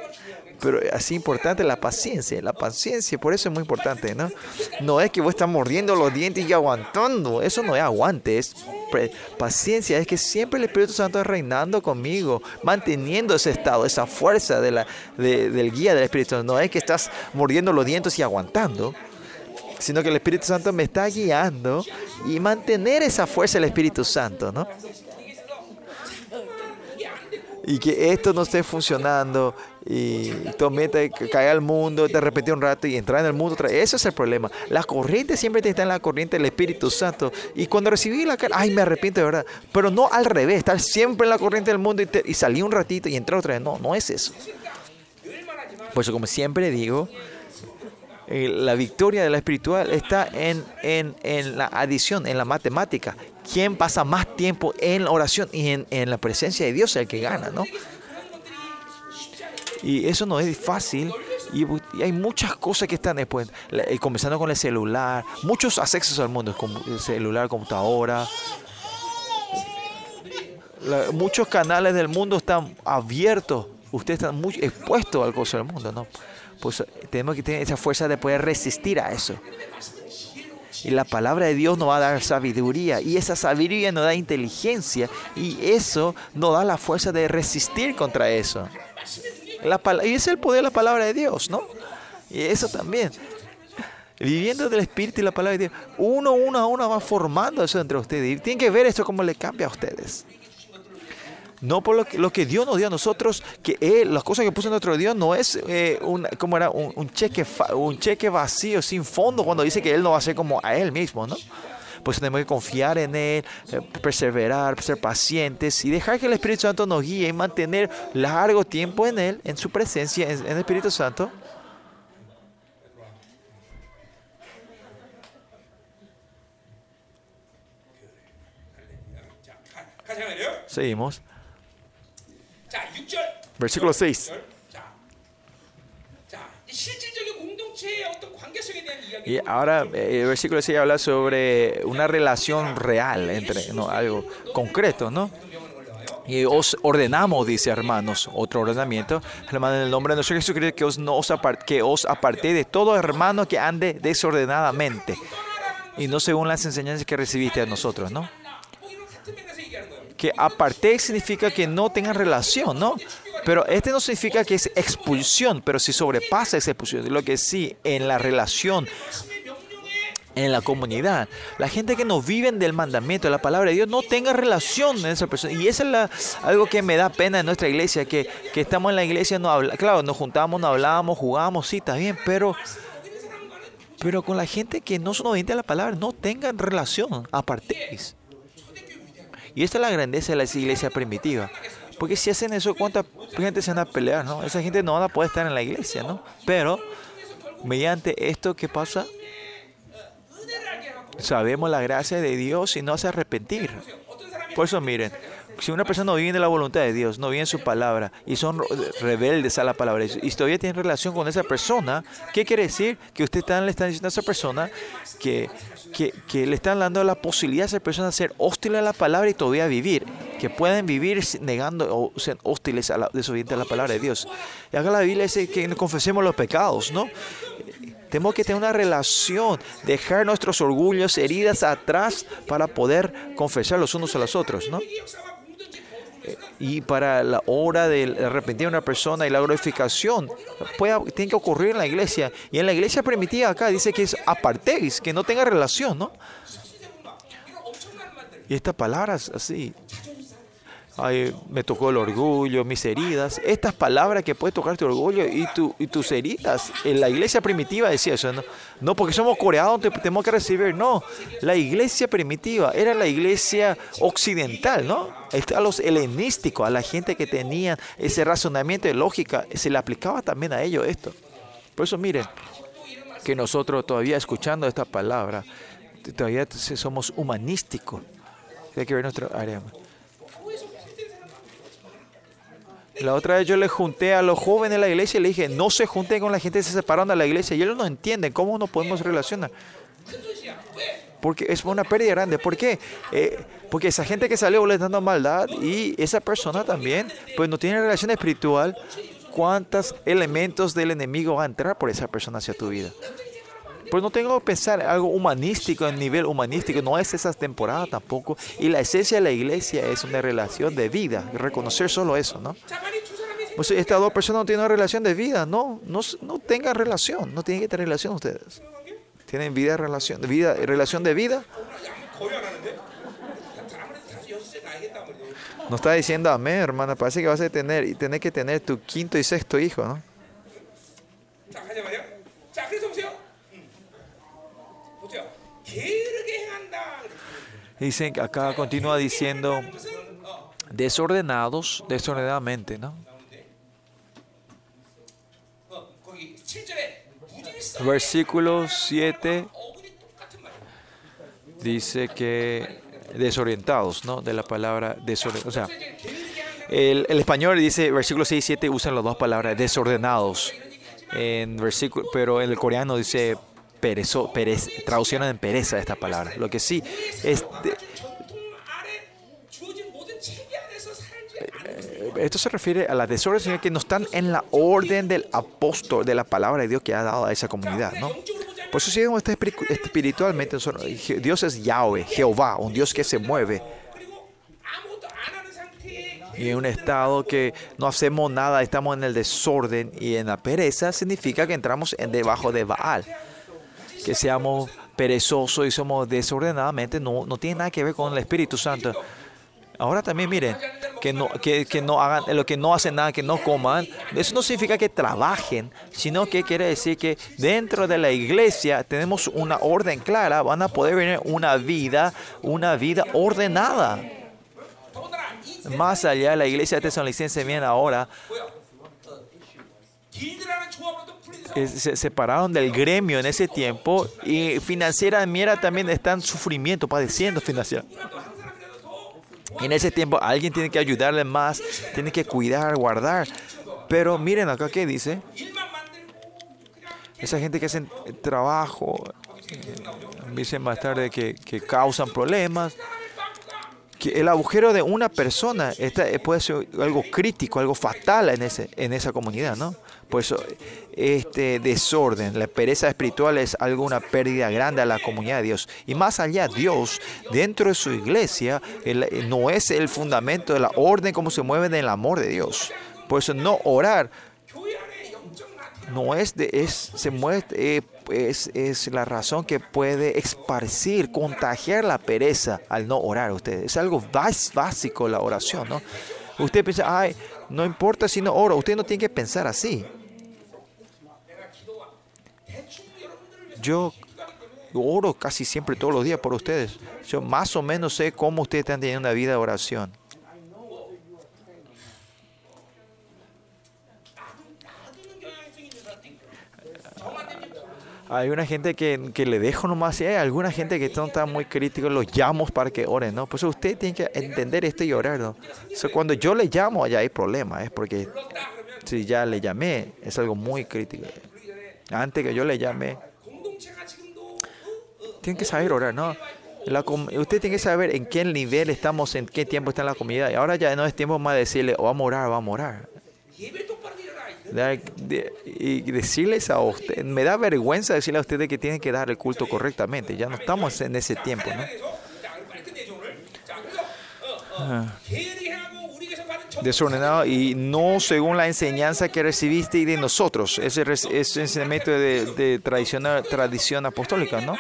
Pero así importante la paciencia, la paciencia, por eso es muy importante, ¿no? No es que vos estás mordiendo los dientes y aguantando, eso no es aguante, es paciencia, es que siempre el Espíritu Santo es reinando conmigo, manteniendo ese estado, esa fuerza del guía del Espíritu Santo, no es que estás mordiendo los dientes y aguantando, sino que el Espíritu Santo me está guiando y mantener esa fuerza del Espíritu Santo, ¿no? Y que esto no esté funcionando y tormenta cae al mundo, de repente un rato y entrar en el mundo Eso es el problema. La corriente siempre está en la corriente del Espíritu Santo. Y cuando recibí la cara, ay, me arrepiento de verdad. Pero no al revés, estar siempre en la corriente del mundo y, y salí un ratito y entrar otra vez. No, no es eso. Por eso, como siempre digo, eh, la victoria de la espiritual está en, en, en, la adición, en la matemática. ¿Quién pasa más tiempo en la oración y en, en la presencia de Dios es el que gana, ¿no? Y eso no es fácil. Y, hay muchas cosas que están después. Eh, comenzando con el celular. Muchos accesos al mundo. El celular, computadora. muchos canales del mundo están abiertos. Ustedes están muy expuestos al costo del mundo, ¿no? Pues tenemos que tener esa fuerza de poder resistir a eso. Y la palabra de Dios nos va a dar sabiduría. Y esa sabiduría nos da inteligencia. Y eso nos da la fuerza de resistir contra eso. La, y es el poder de la palabra de Dios, ¿no? Y eso también. Viviendo del Espíritu y la palabra de Dios. Uno, uno a uno va formando eso entre ustedes. Y tienen que ver esto como le cambia a ustedes. No por lo que, Dios nos dio a nosotros, que él, las cosas que puso nuestro Dios no es eh, un, como era, un, cheque, un cheque vacío, sin fondo, cuando dice que Él no va a ser como a Él mismo, ¿no? Pues tenemos que confiar en Él, eh, perseverar, ser pacientes y dejar que el Espíritu Santo nos guíe y mantener largo tiempo en Él, en su presencia, en, en el Espíritu Santo. Seguimos. Versículo 6. Y ahora el versículo 6 habla sobre una relación real entre no, algo concreto, ¿no? Y os ordenamos, dice hermanos, otro ordenamiento, hermano, en el nombre de nuestro Jesucristo, que os, no os, que os aparte de todo hermano que ande desordenadamente y no según las enseñanzas que recibiste a nosotros, ¿no? Que aparte significa que no tengan relación, ¿no? Pero este no significa que es expulsión, pero si sobrepasa esa expulsión, lo que sí, en la relación, en la comunidad, la gente que no viven del mandamiento, de la palabra de Dios, no tenga relación en esa persona. Y eso es algo que me da pena en nuestra iglesia, que, estamos en la iglesia, no habla, claro, nos juntamos, no hablamos, jugamos, sí, está bien, pero pero con la gente que no son obedientes a la palabra, no tengan relación, apartéis. Y esta es la grandeza de la iglesia primitiva. Porque si hacen eso, ¿cuánta gente se van a pelear? ¿no? Esa gente no va a estar en la iglesia, ¿no? Pero mediante esto, ¿qué pasa? Sabemos la gracia de Dios y no hace arrepentir. Por eso miren, si una persona no vive en la voluntad de Dios, no vive en su palabra y son rebeldes a la palabra y todavía tiene relación con esa persona, ¿qué quiere decir? Que usted le está diciendo a esa persona que le están dando la posibilidad a esa persona de ser hostil a la palabra y todavía vivir. Que pueden vivir negando o ser hostiles a la, a la palabra de Dios. Y acá la Biblia dice que confesemos los pecados, ¿no? Tenemos que tener una relación, dejar nuestros orgullos, heridas atrás para poder confesar los unos a los otros, ¿no? Y para la hora de arrepentir a una persona y la glorificación puede, tiene que ocurrir en la iglesia. Y en la iglesia primitiva acá dice que es apartéis, que no tenga relación, ¿no? Y estas palabras así, Ay, me tocó el orgullo, mis heridas. Estas palabras que puede tocar tu orgullo y, tu, y tus heridas. En la iglesia primitiva decía eso, ¿no? No porque somos coreanos tenemos que recibir, no. La iglesia primitiva era la iglesia occidental, ¿no? A los helenísticos, a la gente que tenía ese razonamiento de lógica, se le aplicaba también a ellos esto. Por eso miren, que nosotros todavía escuchando esta palabra, todavía somos humanísticos. Hay que ver nuestra área. La otra vez yo le junté a los jóvenes de la iglesia y le dije, no se junten con la gente que se separaron de la iglesia. Y ellos no entienden cómo nos podemos relacionar. Porque es una pérdida grande. ¿Por qué? Eh, porque esa gente que salió dando maldad y esa persona también, pues no tiene relación espiritual. ¿Cuántos elementos del enemigo van a entrar por esa persona hacia tu vida? Pero no tengo que pensar en algo humanístico, en nivel humanístico, no es esa temporada tampoco. Y la esencia de la iglesia es una relación de vida, reconocer solo eso, ¿no? Pues estas dos personas no tienen una relación de vida, no, no, no tengan relación, no tienen que tener relación ustedes. ¿Tienen vida, relación, vida, relación de vida? No está diciendo amén, hermana, parece que vas a tener, y tener que tener tu quinto y sexto hijo, ¿no? Dicen que acá continúa diciendo desordenados, desordenadamente, ¿no? Versículo 7 dice que desorientados, ¿no? De la palabra desordenados. O sea, el, el, español dice, versículo 6 y 7 usan las dos palabras, desordenados. En versículo, pero en el coreano dice perezo, perez, traducciones en pereza esta palabra. Lo que sí es... Eh, esto se refiere a las desórdenes que no están en la orden del apóstol, de la palabra de Dios que ha dado a esa comunidad, ¿no? Por eso si vemos este espiritualmente, Dios es Yahweh, Jehová, un Dios que se mueve. Y en un estado que no hacemos nada, estamos en el desorden y en la pereza, significa que entramos en debajo de Baal que seamos perezosos y somos desordenadamente, no, no tiene nada que ver con el Espíritu Santo. Ahora también, miren, que no, que, que no hagan, eh, lo que no hacen nada, que no coman, eso no significa que trabajen, sino que quiere decir que dentro de la iglesia tenemos una orden clara, van a poder venir una vida, una vida ordenada. Más allá, de la iglesia de tesalonicense viene ahora se separaron del gremio en ese tiempo y financiera mira también están en sufrimiento, padeciendo financiera. En ese tiempo alguien tiene que ayudarle más, tiene que cuidar, guardar. Pero miren acá qué dice. Esa gente que hacen trabajo, eh, dicen más tarde que, que causan problemas. Que el agujero de una persona puede ser algo crítico, algo fatal en, ese, en esa comunidad, ¿no? pues este desorden, la pereza espiritual es algo una pérdida grande a la comunidad de Dios. Y más allá, Dios, dentro de su iglesia, no es el fundamento de la orden como se mueve en el amor de Dios. Por eso no orar no es es, se eh, es, es, la razón que puede esparcir, contagiar la pereza al no orar usted. Es algo básico la oración, ¿no? Usted piensa, ay, no importa si no oro, usted no tiene que pensar así. Yo oro casi siempre todos los días por ustedes. Yo más o menos sé cómo ustedes están teniendo una vida de oración. Hay una gente que, que le dejo nomás y hay alguna gente que no está muy crítico, los llamo para que oren, ¿no? Pues usted tiene que entender esto y orar, ¿no? Cuando yo le llamo, allá hay problemas, es ¿eh? porque si ya le llamé, es algo muy crítico. Antes que yo le llame, tienen que saber orar, ¿no? La usted tiene que saber en qué nivel estamos, en qué tiempo está en la comunidad. Y ahora ya no es tiempo más de decirle, oh, vamos a orar, vamos a orar. De, de, y decirles a usted, me da vergüenza decirle a ustedes que tienen que dar el culto correctamente. Ya no estamos en ese tiempo, ¿no? Ah desordenado y no según la enseñanza que recibiste y de nosotros. Ese es enseñamiento de, de tradición, tradición apostólica, ¿no?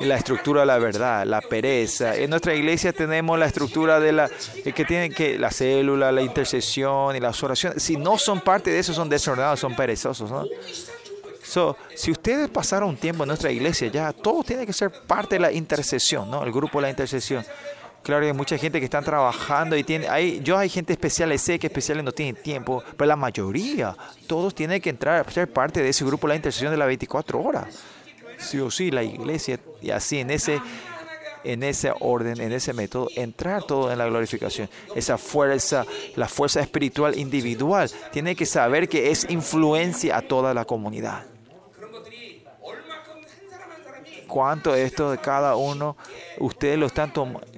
la estructura de la verdad, la pereza. En nuestra iglesia tenemos la estructura de la que tienen que la célula, la intercesión y las oraciones. Si no son parte de eso, son desordenados, son perezosos. ¿no? So, si ustedes pasaron un tiempo en nuestra iglesia, ya todo tiene que ser parte de la intercesión, ¿no? El grupo de la intercesión. Claro hay mucha gente que están trabajando y tiene, hay, yo hay gente especial, sé que especiales no tienen tiempo, pero la mayoría, todos tienen que entrar ser parte de ese grupo la intercesión de las 24 horas. Sí o sí, la iglesia, y así en ese, en ese orden, en ese método, entrar todo en la glorificación. Esa fuerza, la fuerza espiritual individual, tiene que saber que es influencia a toda la comunidad. Cuánto esto de cada uno, ustedes lo están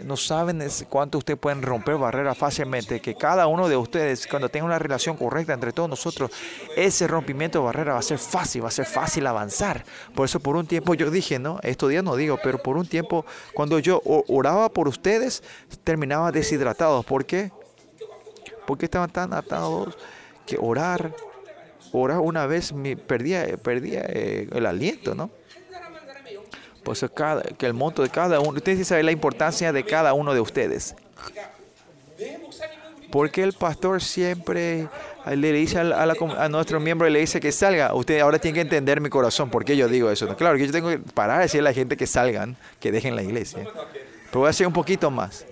no saben cuánto ustedes pueden romper barreras fácilmente, que cada uno de ustedes, cuando tenga una relación correcta entre todos nosotros, ese rompimiento de barreras va a ser fácil, va a ser fácil avanzar. Por eso por un tiempo yo dije, no, estos días no digo, pero por un tiempo cuando yo oraba por ustedes, terminaba deshidratado. ¿Por qué? Porque estaban tan atados que orar, orar una vez me perdía, perdía eh, el aliento, ¿no? pues cada, que el monto de cada uno, ustedes saben la importancia de cada uno de ustedes. Porque el pastor siempre le dice a, la, a, nuestro miembro, le dice que salga. Usted ahora tiene que entender mi corazón, porque yo digo eso. Claro que yo tengo que parar a decirle a la gente que salgan, que dejen la iglesia. Pero voy a hacer un poquito más.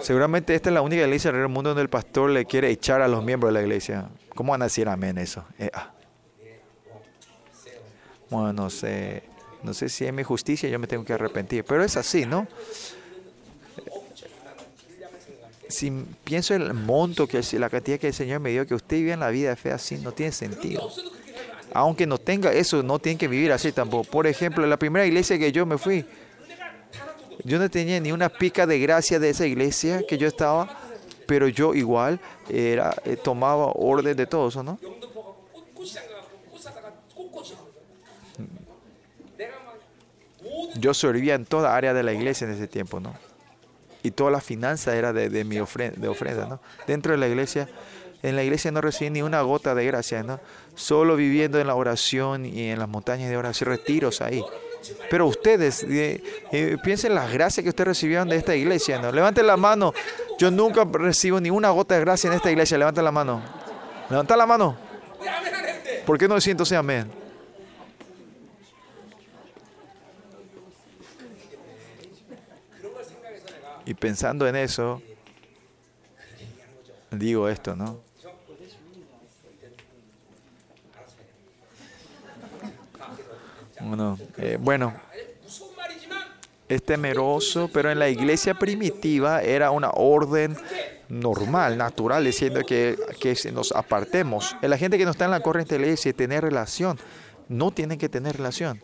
Seguramente esta es la única iglesia del mundo donde el pastor le quiere echar a los miembros de la iglesia. ¿Cómo van a decir amén eso? Eh, ah. Bueno, no sé, no sé si es mi justicia, yo me tengo que arrepentir, pero es así, ¿no? Si pienso en el monto, que la cantidad que el Señor me dio, que usted vive en la vida de fe así, no tiene sentido aunque no tenga eso, no tienen que vivir así tampoco. Por ejemplo, la primera iglesia que yo me fui, yo no tenía ni una pica de gracia de esa iglesia que yo estaba, pero yo igual era, eh, tomaba orden de todos, ¿no? Yo servía en toda área de la iglesia en ese tiempo, ¿no? Y toda la finanza era de, de mi ofrenda, de ofrenda, ¿no? Dentro de la iglesia, en la iglesia no recibí ni una gota de gracia, ¿no? Solo viviendo en la oración y en las montañas de oración, retiros ahí. Pero ustedes, eh, eh, piensen las gracias que ustedes recibieron de esta iglesia. ¿no? Levanten la mano. Yo nunca recibo ni una gota de gracia en esta iglesia. Levanten la mano. Levanten la mano. ¿Por qué no siento entonces amén? Y pensando en eso, digo esto, ¿no? Eh, bueno, es temeroso, pero en la iglesia primitiva era una orden normal, natural, diciendo que, que nos apartemos. Eh, la gente que no está en la corriente le dice tener relación. No tienen que tener relación.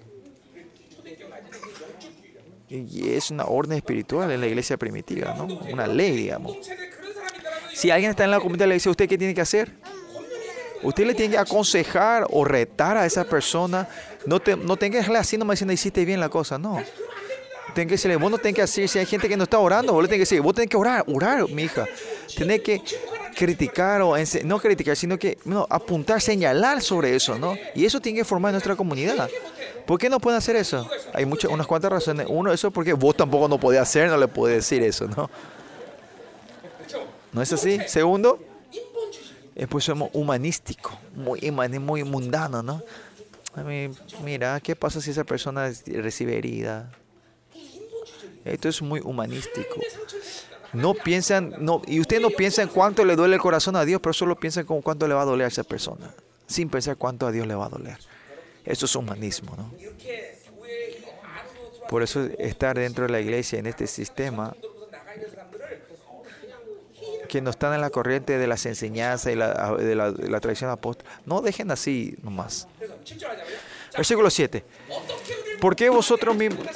Y es una orden espiritual en la iglesia primitiva, ¿no? Una ley, digamos. Si alguien está en la comunidad le dice, ¿usted qué tiene que hacer? Usted le tiene que aconsejar o retar a esa persona no, te, no tengas que así nomás diciendo, hiciste bien la cosa, no. Ten que decirle, vos no tenés que hacer, si hay gente que no está orando, vos le tenés que decir, vos tenés que orar, orar, mi hija. Tenés que criticar o no criticar, sino que no, apuntar, señalar sobre eso, ¿no? Y eso tiene que formar nuestra comunidad. ¿Por qué no pueden hacer eso? Hay muchas, unas cuantas razones. Uno, eso porque vos tampoco no podés hacer, no le podés decir eso, ¿no? ¿No es así? Segundo, es somos humanístico, muy, muy mundano, ¿no? A mí, mira, ¿qué pasa si esa persona recibe herida? Esto es muy humanístico. No piensan, no, y usted no piensa en cuánto le duele el corazón a Dios, pero solo piensa en cuánto le va a doler a esa persona, sin pensar cuánto a Dios le va a doler. Esto es humanismo, ¿no? Por eso estar dentro de la iglesia en este sistema que no están en la corriente de las enseñanzas y la, de, la, de, la, tradición apóstola. No dejen así nomás. Versículo 7. Porque vosotros mismos,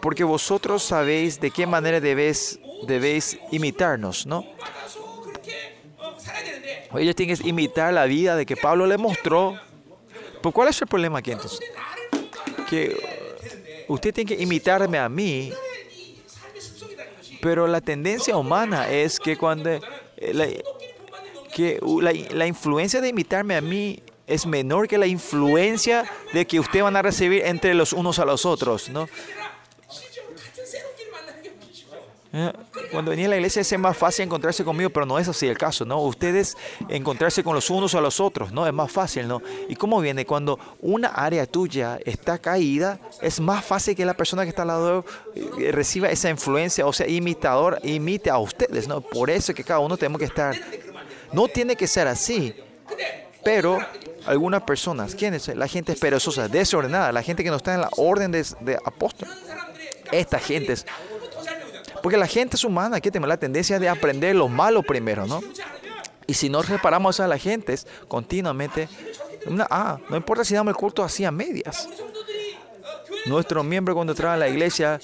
porque vosotros sabéis de qué manera debéis, debéis imitarnos, ¿no? Ellos tienen que imitar la vida de que Pablo le mostró. ¿Por cuál es el problema aquí entonces? Que usted tiene que imitarme a mí pero la tendencia humana es que cuando eh, la, que uh, la, la influencia de imitarme a mí es menor que la influencia de que ustedes van a recibir entre los unos a los otros, ¿no? ¿Eh? Cuando venía a la iglesia es más fácil encontrarse conmigo, pero no es así el caso, ¿no? Ustedes encontrarse con los unos a los otros, ¿no? Es más fácil, ¿no? ¿Y cómo viene? Cuando una área tuya está caída, es más fácil que la persona que está al lado eh, reciba esa influencia, o sea, imitador, imite a ustedes, ¿no? Por eso es que cada uno tenemos que estar... No tiene que ser así, pero algunas personas, ¿quiénes? La gente es perezosa, desordenada, la gente que no está en la orden de, de apóstol. Esta gente es porque la gente es humana, aquí tenemos la tendencia de aprender lo malo primero, ¿no? Y si no reparamos a la gente continuamente, ah, no importa si damos el culto así a medias. Nuestros miembros cuando entran a la iglesia,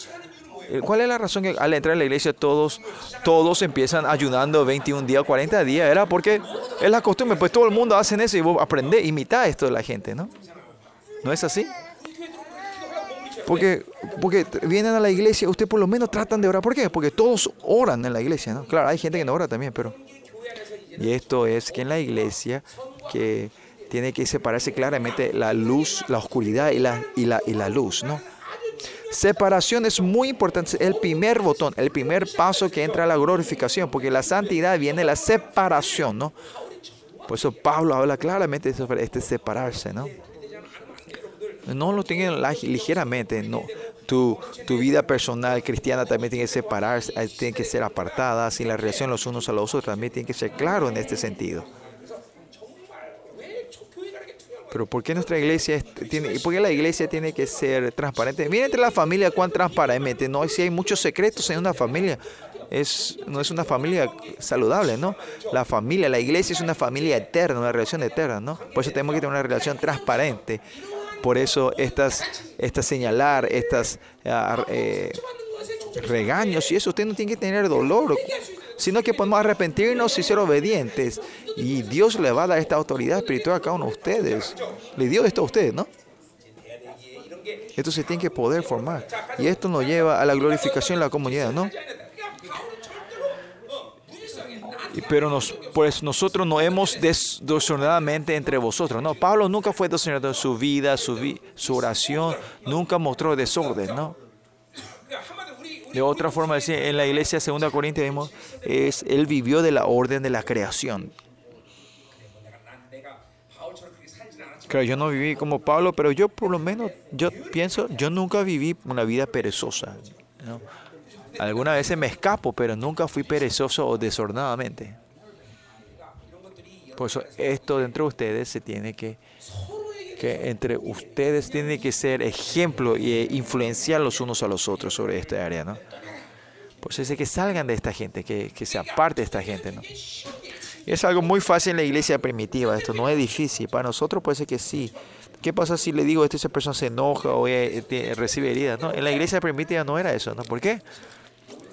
eh, ¿cuál es la razón que al entrar a la iglesia todos, todos empiezan ayunando 21 días, 40 días? Era porque es la costumbre, pues todo el mundo hace eso y vos aprendés, imitar esto de la gente, ¿no? ¿No es así? Porque, porque vienen a la iglesia, Ustedes por lo menos tratan de orar. ¿Por qué? Porque todos oran en la iglesia, ¿no? Claro, hay gente que no ora también, pero... Y esto es que en la iglesia que tiene que separarse claramente la luz, la oscuridad y la, y la, y la luz, ¿no? Separación es muy importante, el primer botón, el primer paso que entra a la glorificación, porque la santidad viene la separación, ¿no? Por eso Pablo habla claramente sobre este separarse, ¿no? No lo tengan ligeramente, no. Tu, tu, vida personal cristiana también tiene que separarse, eh, tiene que ser apartada, sin la relación los unos a los otros también tiene que ser claro en este sentido. Pero ¿por qué nuestra iglesia tiene, por qué la iglesia tiene que ser transparente? Miren entre la familia cuán transparente, no, si hay muchos secretos en una familia. Es, no es una familia saludable, ¿no? La familia, la iglesia es una familia eterna, una relación eterna, ¿no? Por eso tenemos que tener una relación transparente por eso estas, señalar, estas ah, eh, regaños y eso, usted no tiene que tener dolor, sino que podemos arrepentirnos y ser obedientes. Y Dios le va a dar esta autoridad espiritual a cada uno de ustedes. Le dio esto a ustedes, ¿no? Esto se tiene que poder formar. Y esto nos lleva a la glorificación de la comunidad, ¿no? pero nos, pues nosotros no hemos desordenadamente entre vosotros. No, Pablo nunca fue desordenado en su vida, su, vi, su oración, nunca mostró desorden, ¿no? De otra forma, decir, en la iglesia 2 Corintios vemos, es, él vivió de la orden de la creación. Claro, yo no viví como Pablo, pero yo por lo menos, yo pienso, yo nunca viví una vida perezosa. ¿no? Algunas veces me escapo, pero nunca fui perezoso o desordenadamente. Por eso esto dentro de ustedes se tiene que, que entre ustedes tiene que ser ejemplo e influenciar los unos a los otros sobre esta área, ¿no? Por eso dice que salgan de esta gente, que, que se aparte de esta gente, ¿no? Es algo muy fácil en la iglesia primitiva, esto no es difícil. Para nosotros puede ser que sí. ¿Qué pasa si le digo esto esa persona se enoja o eh, te, recibe heridas? No, en la iglesia primitiva no era eso, ¿no? ¿Por qué?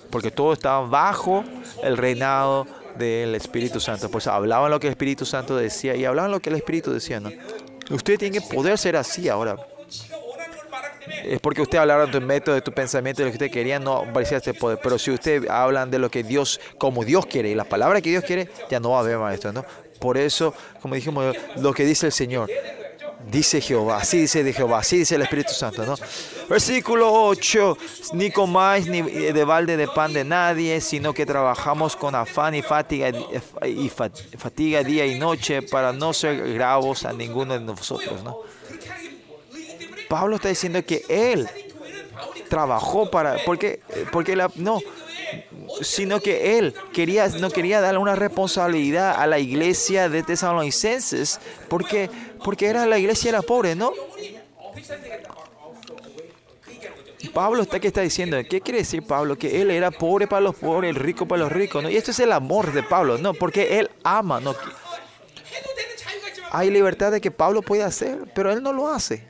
porque todo estaba bajo el reinado del Espíritu Santo. Pues hablaban lo que el Espíritu Santo decía y hablaban lo que el Espíritu decía. ¿no? Usted tiene que poder ser así ahora. Es porque usted hablaron de tu método, de tu pensamiento, de lo que usted quería, no parecía este poder. Pero si usted hablan de lo que Dios, como Dios quiere, y las palabras que Dios quiere, ya no va a haber más esto, ¿no? Por eso, como dijimos, lo que dice el Señor, dice Jehová, así dice de Jehová, así dice el Espíritu Santo, ¿no? Versículo 8, ni comáis ni eh, de balde de pan de nadie, sino que trabajamos con afán y fatiga, y fatiga día y noche para no ser gravos a ninguno de nosotros, ¿no? Pablo está diciendo que él trabajó para, porque, porque la, no, sino que él quería, no quería darle una responsabilidad a la iglesia de tesalonicenses, porque, porque era la iglesia era pobre, ¿no? Pablo está que está diciendo, ¿qué quiere decir Pablo? Que él era pobre para los pobres, rico para los ricos, ¿no? Y esto es el amor de Pablo, ¿no? Porque él ama, ¿no? Hay libertad de que Pablo puede hacer, pero él no lo hace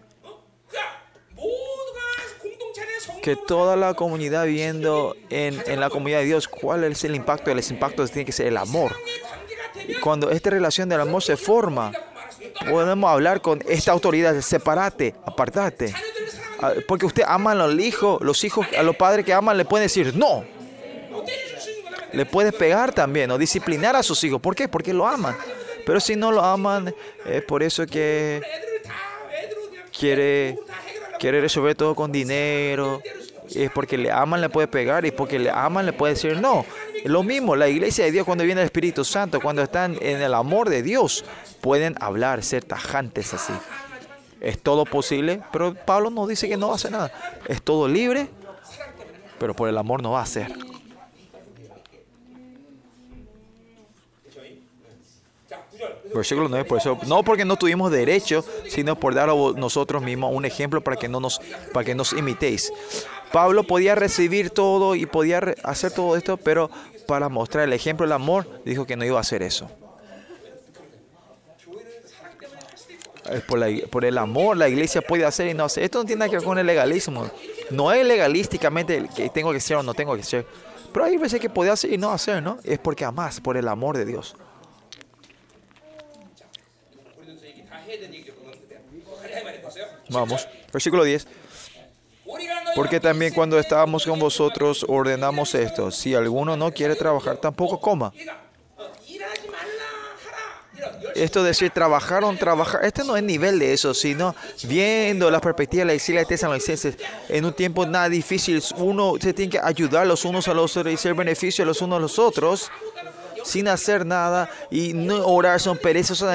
que toda la comunidad viendo en, en, la comunidad de Dios cuál es el impacto. El impacto tiene que ser el amor. Y cuando esta relación del amor se forma, podemos hablar con esta autoridad, separate, apartate. Ah, porque usted ama a los hijos, los hijos, a los padres que aman le pueden decir no. Le puede pegar también o disciplinar a sus hijos. ¿Por qué? Porque lo aman. Pero si no lo aman, es por eso que quiere quiere resolver todo con dinero. Es porque le aman, le puede pegar y porque le aman, le puede decir no. Lo mismo, la iglesia de Dios cuando viene el Espíritu Santo, cuando están en el amor de Dios, pueden hablar, ser tajantes así. Es todo posible, pero Pablo nos dice que no hacer nada. Es todo libre, pero por el amor no va a hacer. Versículo 9, por eso, no porque no tuvimos derecho, sino por dar a nosotros mismos un ejemplo para que, no nos, para que nos imitéis. Pablo podía recibir todo y podía hacer todo esto, pero para mostrar el ejemplo del amor, dijo que no iba a hacer eso. Es por, la- por el amor la iglesia puede hacer y no hacer. Esto no tiene nada que ver con el legalismo. No es legalísticamente que tengo que ser o no tengo que ser. Pero hay veces que puede hacer y no hacer, ¿no? Es porque amás, por el amor de Dios. Vamos, versículo 10. Porque también cuando estábamos con vosotros ordenamos esto, si alguno no quiere trabajar tampoco coma. Esto de decir trabajaron, trabajar, este no es nivel de eso, sino viendo la perspectiva de la iglesia de tesalonicenses, en un tiempo nada difícil, uno se tiene que ayudar los unos a los otros y ser beneficio a los unos a los otros sin hacer nada y no orar son perezosos.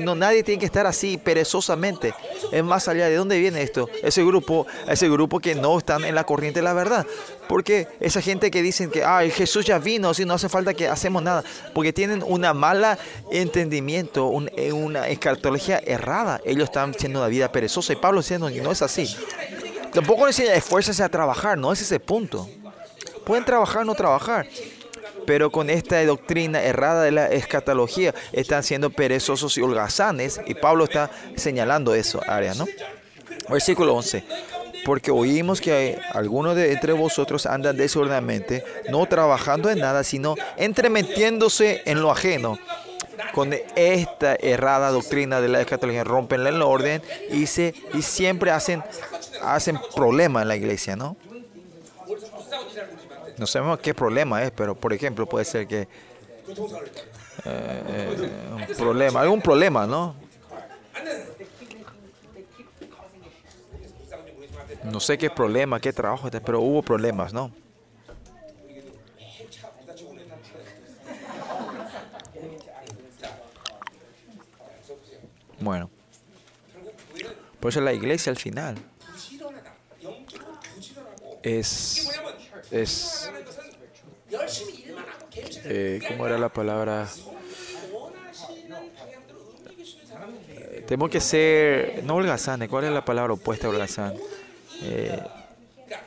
No, nadie tiene que estar así perezosamente. Es más allá de dónde viene esto. Ese grupo, ese grupo que no están en la corriente de la verdad. Porque esa gente que dicen que Ay, Jesús ya vino, si no hace falta que hacemos nada, porque tienen una mala entendimiento, eh, una escatología errada. Ellos están siendo una vida perezosa y Pablo diciendo no es así. Tampoco les esfuerces a trabajar, no es ese punto. Pueden trabajar o no trabajar pero con esta doctrina errada de la escatología están siendo perezosos y holgazanes y Pablo está señalando eso, área, ¿no? Versículo 11. Porque oímos que algunos de entre vosotros andan desordenadamente, no trabajando en nada, sino entremetiéndose en lo ajeno. Con esta errada doctrina de la escatología rompen el orden y, se, y siempre hacen, hacen problema en la iglesia, ¿no? No sabemos qué problema es, pero por ejemplo puede ser que... Eh, eh, un problema, algún problema, ¿no? No sé qué problema, qué trabajo, pero hubo problemas, ¿no? Bueno, por eso la iglesia al final es es... Eh, ¿Cómo era la palabra? Eh, tenemos que ser, no holgazanes, ¿cuál es la palabra opuesta a holgazán? Eh,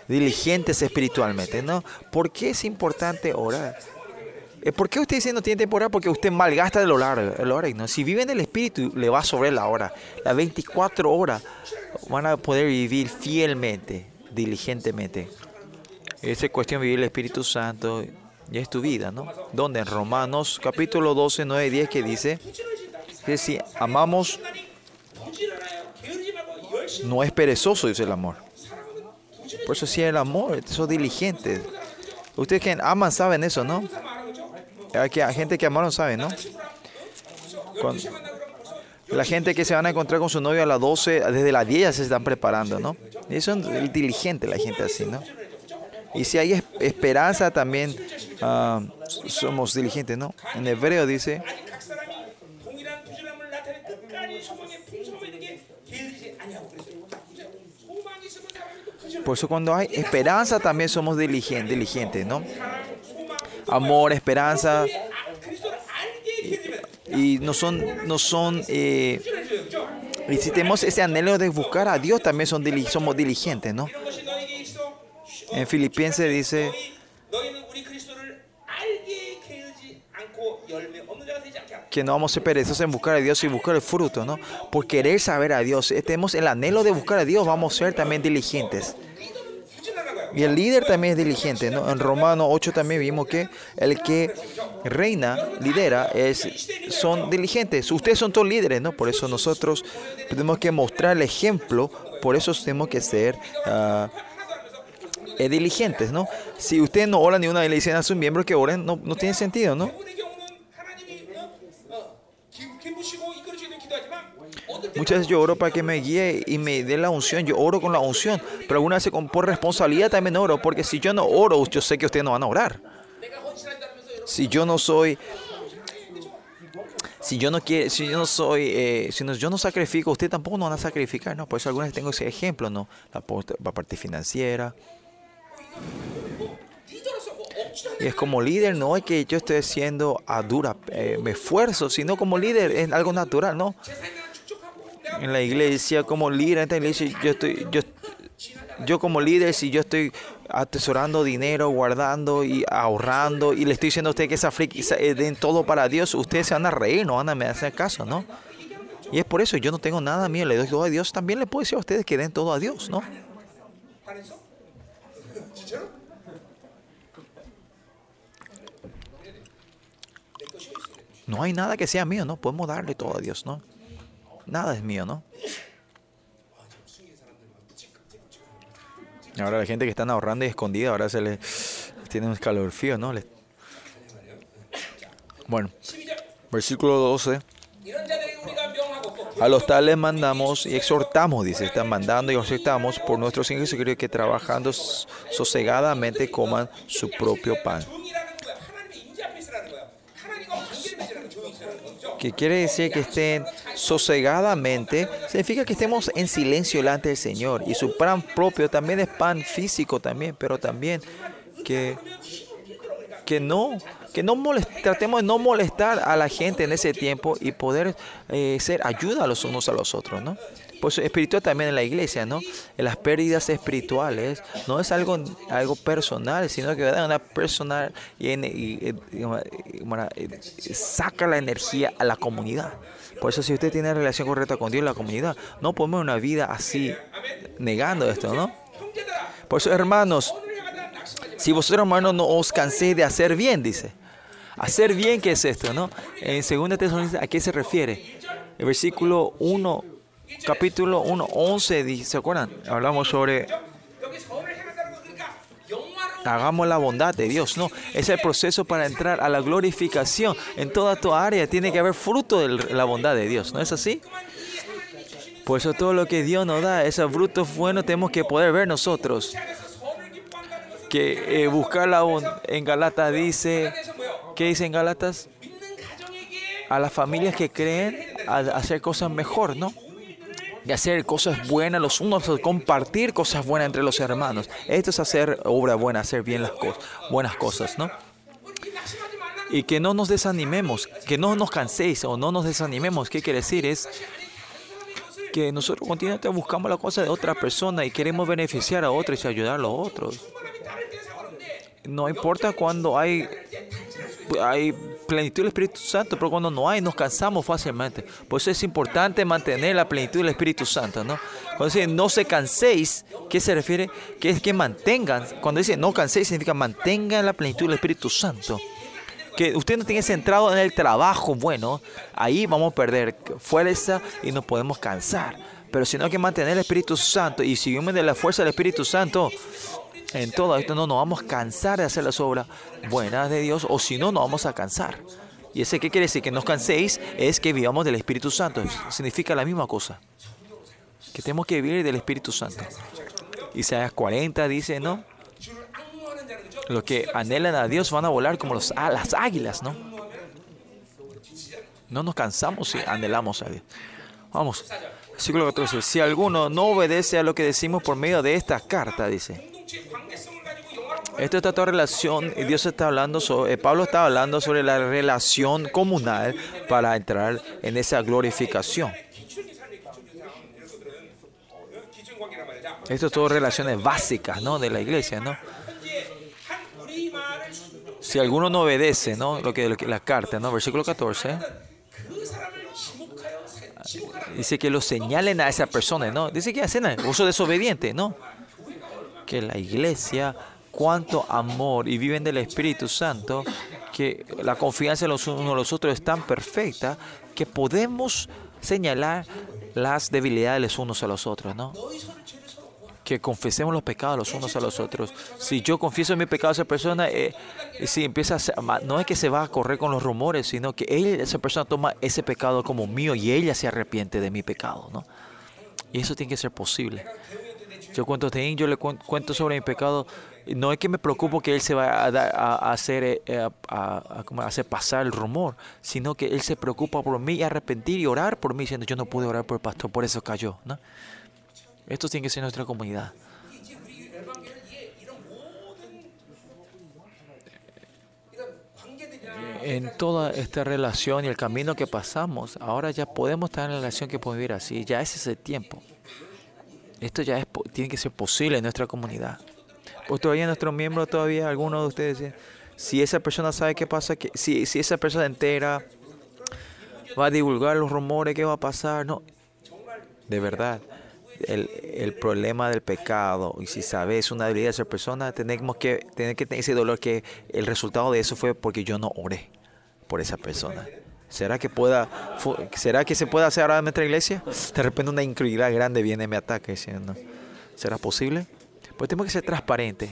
diligentes espiritualmente, ¿no? ¿Por qué es importante orar? ¿Por qué usted dice no tiene tiempo orar? Porque usted malgasta el orar, el ¿no? Si vive en el Espíritu, le va sobre la hora. Las 24 horas van a poder vivir fielmente, diligentemente. Esa es cuestión vivir el Espíritu Santo y es tu vida, ¿no? Donde en Romanos capítulo 12, 9 y 10 que dice que si amamos, no es perezoso, dice el amor. Por eso sí el amor, son diligentes. Ustedes que aman saben eso, ¿no? Hay gente que amaron sabe, ¿no? la gente que se van a encontrar con su novio a las 12, desde las 10 ya se están preparando, ¿no? Y son diligentes la gente así, ¿no? Y si hay esperanza también uh, somos diligentes, ¿no? En hebreo dice, por eso cuando hay esperanza también somos diligentes, diligentes ¿no? Amor, esperanza. Y, no son, no son, eh, y si tenemos ese anhelo de buscar a Dios, también son, somos diligentes, ¿no? En Filipenses dice, que no vamos a ser perezosos en buscar a Dios y buscar el fruto, ¿no? Por querer saber a Dios. Tenemos el anhelo de buscar a Dios, vamos a ser también diligentes. Y el líder también es diligente, ¿no? En Romano 8 también vimos que el que reina, lidera, es, son diligentes. Ustedes son todos líderes, ¿no? Por eso nosotros tenemos que mostrar el ejemplo, por eso tenemos que ser uh, diligentes, ¿no? Si usted no ora ni una vez le dicen a sus miembros que oren, no, no tiene sentido, ¿no? Muchas veces yo oro para que me guíe y me dé la unción. Yo oro con la unción. Pero alguna vez por responsabilidad también oro. Porque si yo no oro, yo sé que ustedes no van a orar. Si yo no soy si yo no quiero, si yo no soy, eh, si no, yo no sacrifico, usted tampoco no van a sacrificar, ¿no? Por eso algunas tengo ese ejemplo, ¿no? La parte financiera, y es como líder, no es que yo esté haciendo a dura, eh, me esfuerzo, sino como líder es algo natural, ¿no? En la iglesia, como líder, en esta iglesia, yo estoy, yo, yo como líder, si yo estoy atesorando dinero, guardando y ahorrando, y le estoy diciendo a usted que esa eh, den todo para Dios, ustedes se van a reír, no van a hacer caso, ¿no? Y es por eso, yo no tengo nada mío, le doy todo a Dios. También le puedo decir a ustedes que den todo a Dios, ¿no? No hay nada que sea mío, ¿no? Podemos darle todo a Dios, ¿no? Nada es mío, ¿no? Ahora la gente que están ahorrando y escondida, ahora se les tiene un escalofrío, ¿no? Bueno, versículo 12. A los tales mandamos y exhortamos, dice, están mandando y exhortamos por nuestros hijos y que trabajando sosegadamente coman su propio pan. Que quiere decir que estén sosegadamente, significa que estemos en silencio delante del Señor. Y su pan propio también es pan físico también, pero también que, que no, que no molest- tratemos de no molestar a la gente en ese tiempo y poder eh, ser ayuda a los unos a los otros, ¿no? pues espiritual también en la iglesia, ¿no? En Las pérdidas espirituales no es algo, algo personal, sino que ¿verdad? una personal y, eh, eh, eh, saca la energía a la comunidad. Por eso si usted tiene una relación correcta con Dios, la comunidad, no podemos una vida así negando esto, ¿no? Por eso, hermanos, si vosotros, hermanos, no os canséis de hacer bien, dice. Hacer bien, ¿qué es esto, no? En 2 Tesalonicenses, ¿a qué se refiere? El versículo 1 capítulo 1, 11, ¿se acuerdan? Hablamos sobre hagamos la bondad de Dios. No, es el proceso para entrar a la glorificación. En toda tu área tiene que haber fruto de la bondad de Dios. ¿No es así? Por eso todo lo que Dios nos da, esos frutos buenos tenemos que poder ver nosotros. Que eh, buscar la bondad. En Galatas dice, ¿qué dice en Galatas? A las familias que creen a hacer cosas mejor, ¿no? de hacer cosas buenas los unos, compartir cosas buenas entre los hermanos. Esto es hacer obra buena, hacer bien las cosas, buenas cosas, ¿no? Y que no nos desanimemos, que no nos canséis o no nos desanimemos. ¿Qué quiere decir? Es que nosotros continuamente buscamos la cosa de otra persona y queremos beneficiar a otros y ayudar a los otros. No importa cuando hay, hay plenitud del Espíritu Santo, pero cuando no hay, nos cansamos fácilmente. Por eso es importante mantener la plenitud del Espíritu Santo, ¿no? Cuando dice no se canséis, ¿qué se refiere? Que es que mantengan. Cuando dice no canséis, significa mantengan la plenitud del Espíritu Santo. Que usted no tenga centrado en el trabajo bueno, ahí vamos a perder fuerza y nos podemos cansar. Pero si no hay que mantener el Espíritu Santo y si vivimos de la fuerza del Espíritu Santo, en todo esto no nos vamos a cansar de hacer las obras buenas de Dios, o si no, nos vamos a cansar. Y ese que quiere decir que nos canséis es que vivamos del Espíritu Santo. Significa la misma cosa. Que tenemos que vivir del Espíritu Santo. Isaías 40 dice, ¿no? Los que anhelan a Dios van a volar como las águilas, ¿no? No nos cansamos si anhelamos a Dios. Vamos, versículo 14. Si alguno no obedece a lo que decimos por medio de esta carta, dice, esto está toda relación, Dios está hablando, sobre, eh, Pablo está hablando sobre la relación comunal para entrar en esa glorificación. Esto es todo relaciones básicas, ¿no? De la iglesia, ¿no? Si alguno no obedece, ¿no? Lo que, lo que la carta, ¿no? Versículo 14. Dice que lo señalen a esa persona, ¿no? Dice que hacen uso desobediente, ¿no? Que la iglesia, cuánto amor y viven del Espíritu Santo, que la confianza en los unos en los otros es tan perfecta que podemos señalar las debilidades los unos a los otros, ¿no? Que confesemos los pecados los unos a los otros. Si yo confieso mi pecado a esa persona, eh, si empieza a ser- no es que se va a correr con los rumores, sino que esa persona toma ese pecado como mío y ella se arrepiente de mi pecado, ¿no? Y eso tiene que ser posible. Yo cuento de él, yo le cuento sobre mi pecado. No es que me preocupo que él se va a, a hacer, eh, eh, a, a, hacer pasar el rumor, sino que él se preocupa por mí y arrepentir y orar por mí, diciendo yo no pude orar por el pastor, por eso cayó. ¿no? Esto tiene que ser nuestra comunidad. en toda esta relación y el camino que pasamos, ahora ya podemos estar en la relación que podemos vivir así. Ya es ese tiempo. Esto ya es, tiene que ser posible en nuestra comunidad. Pues todavía nuestros miembros, todavía algunos de ustedes si esa persona sabe qué pasa, que, si, si esa persona entera va a divulgar los rumores, ¿qué va a pasar? No, de verdad. El, el problema del pecado, y si sabes una debilidad de esa persona, tenemos que tener que tener ese dolor que el resultado de eso fue porque yo no oré por esa persona. ¿Será que, pueda, ¿Será que se puede hacer ahora en nuestra iglesia? De repente una incredulidad grande viene y me ataca diciendo, ¿será posible? Pues tenemos que ser transparentes.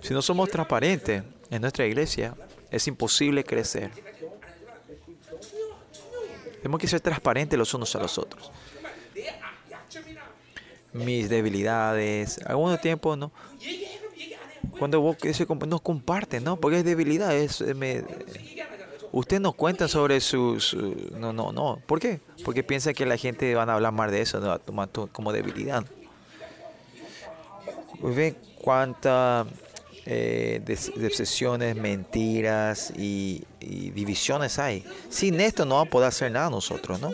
Si no somos transparentes en nuestra iglesia, es imposible crecer. Tenemos que ser transparentes los unos a los otros. Mis debilidades, algunos tiempos no. Cuando vos ese, no comparte, ¿no? Porque es debilidad, es, me, usted nos cuenta sobre su, su- No, no, no. ¿Por qué? Porque piensa que la gente van a hablar más de eso, ¿no? como debilidad. Ven cuántas eh, des- decepciones, mentiras y, y divisiones hay. Sin esto no vamos a poder hacer nada nosotros, ¿no?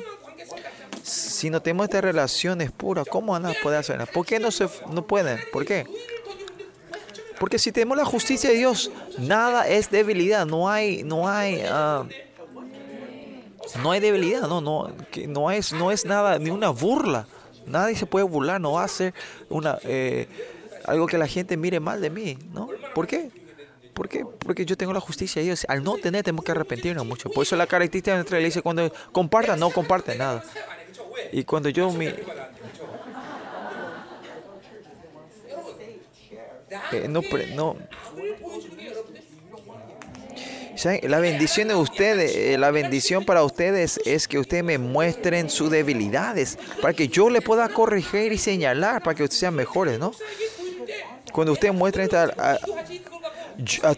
Si no tenemos estas relaciones puras, ¿cómo van a poder hacer nada? ¿Por qué no, se, no pueden? ¿Por qué? Porque si tenemos la justicia de Dios, nada es debilidad, no hay, no hay, uh, no hay debilidad, no, no, que no es, no es nada, ni una burla. Nadie se puede burlar, no va a ser una, eh, algo que la gente mire mal de mí, ¿no? ¿Por qué? ¿Por qué? Porque yo tengo la justicia de Dios. Al no tener, tenemos que arrepentirnos mucho. Por eso la característica de nuestra iglesia, cuando comparta, no comparte nada. Y cuando yo mi, Eh, no, no. La bendición de ustedes, eh, la bendición para ustedes es que ustedes me muestren sus debilidades, para que yo le pueda corregir y señalar, para que ustedes sean mejores, ¿no? Cuando ustedes muestren esta, a, a,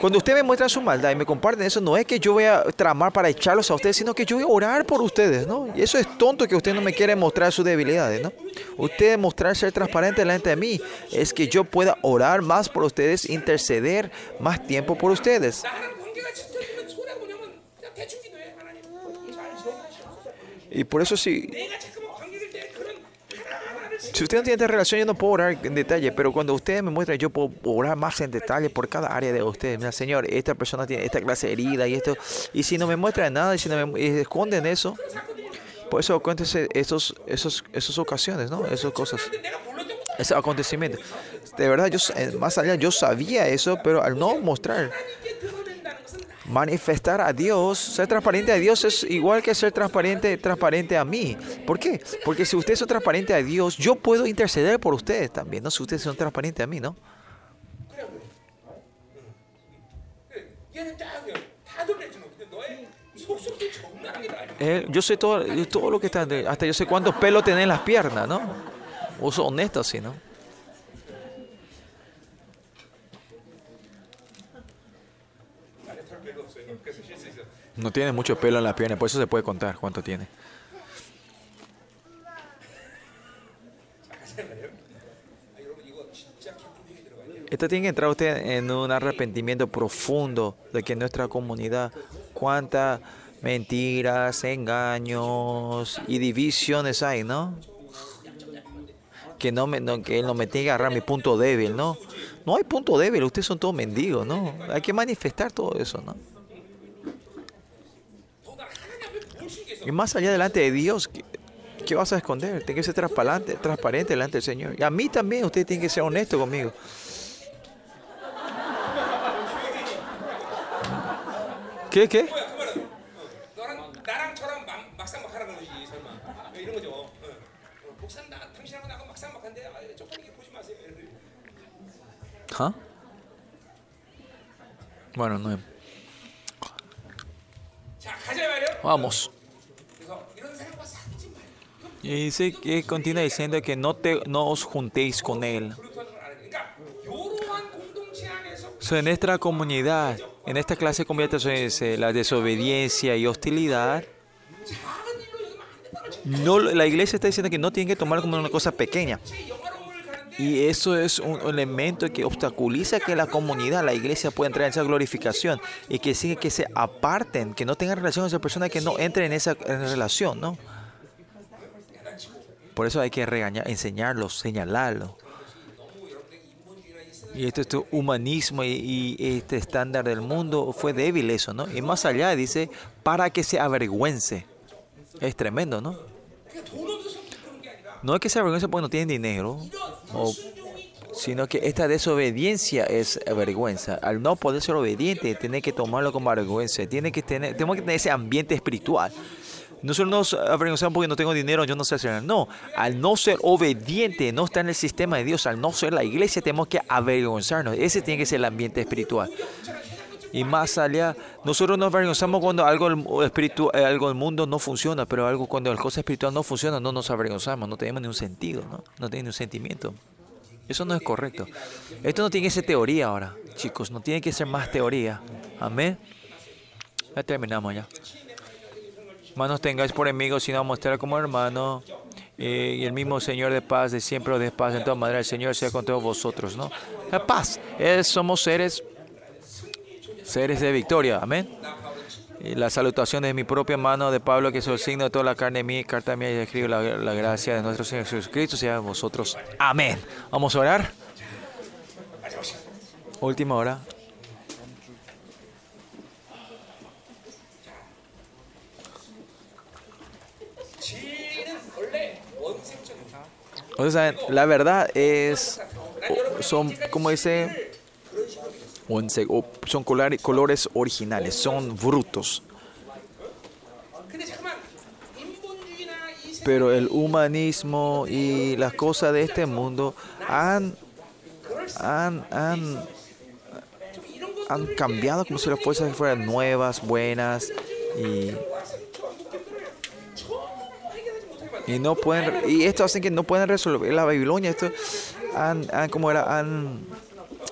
cuando ustedes me muestran su maldad y me comparten eso, no es que yo voy a tramar para echarlos a ustedes, sino que yo voy a orar por ustedes, ¿no? Y eso es tonto que ustedes no me quieren mostrar sus debilidades, ¿no? Ustedes mostrar ser transparente delante de mí es que yo pueda orar más por ustedes, interceder más tiempo por ustedes. Y por eso sí. Si si usted no tiene esta relación, yo no puedo orar en detalle, pero cuando ustedes me muestran, yo puedo orar más en detalle por cada área de ustedes. Mira, Señor, esta persona tiene esta clase herida y esto. Y si no me muestran nada y si no me y esconden eso, por eso cuéntese esos, esos, esas ocasiones, ¿no? Esas cosas. Ese acontecimiento. De verdad, yo, eh, más allá, yo sabía eso, pero al no mostrar, manifestar a Dios, ser transparente a Dios es igual que ser transparente, transparente a mí. ¿Por qué? Porque si ustedes son transparentes a Dios, yo puedo interceder por ustedes también, ¿no? Si ustedes son transparentes a mí, ¿no? Yo sé todo, todo lo que está, hasta yo sé cuántos pelos tenés en las piernas, ¿no? O honesto así, ¿no? No tiene mucho pelo en la pierna, por eso se puede contar cuánto tiene. Esto tiene que entrar usted en un arrepentimiento profundo de que en nuestra comunidad cuántas mentiras, engaños y divisiones hay, ¿no? Que, no, me, no, que él no me tiene que agarrar mi punto débil, ¿no? No hay punto débil, ustedes son todos mendigos, ¿no? Hay que manifestar todo eso, ¿no? Y más allá delante de Dios, ¿qué, qué vas a esconder? Tienes que ser transparente, transparente delante del Señor. Y a mí también, usted tiene que ser honesto conmigo. ¿Qué, qué? ¿Ah? Bueno, no. Vamos. Y dice que continúa diciendo que no, te, no os juntéis con él. So, en nuestra comunidad, en esta clase de comunidad, eh, la desobediencia y hostilidad, no, la iglesia está diciendo que no tienen que tomar como una cosa pequeña. Y eso es un elemento que obstaculiza que la comunidad, la iglesia pueda entrar en esa glorificación y que sigue que se aparten, que no tengan relación con esa persona, que no entren en esa relación, ¿no? Por eso hay que regañar, enseñarlos, señalarlos. Y este, este humanismo y, este estándar del mundo fue débil eso, ¿no? Y más allá dice, para que se avergüence. Es tremendo, ¿no? No es que se avergüence porque no tienen dinero, sino que esta desobediencia es vergüenza. Al no poder ser obediente, tiene que tomarlo como vergüenza. Tiene que tener, tenemos que tener ese ambiente espiritual. No solo nos avergonzamos porque no tengo dinero, yo no sé hacer nada. No, al no ser obediente, no estar en el sistema de Dios, al no ser la iglesia, tenemos que avergonzarnos. Ese tiene que ser el ambiente espiritual. Y más allá, nosotros nos avergonzamos cuando algo espiritual, eh, algo del mundo no funciona, pero algo cuando la cosa espiritual no funciona, no nos avergonzamos, no tenemos ni un sentido, ¿no? No tiene ni un sentimiento. Eso no es correcto. Esto no tiene que ser teoría ahora, chicos, no tiene que ser más teoría. Amén. Ya terminamos ya. Hermanos, tengáis por enemigos, sino mostrar como hermano. Eh, y el mismo Señor de paz, de siempre o de paz, en toda manera, el Señor sea con todos vosotros, ¿no? La paz. Somos seres, seres de victoria. Amén. Y la salutación de mi propia mano de Pablo, que es el signo de toda la carne mía, carta mía, y escribo la, la gracia de nuestro Señor Jesucristo, sea vosotros. Amén. Vamos a orar. Última hora. O sea, la verdad es, son, como dice, son colores originales, son brutos. Pero el humanismo y las cosas de este mundo han, han, han, han cambiado como si las fuerzas fueran nuevas, buenas y y no pueden y esto hace que no pueden resolver la Babilonia esto han, como han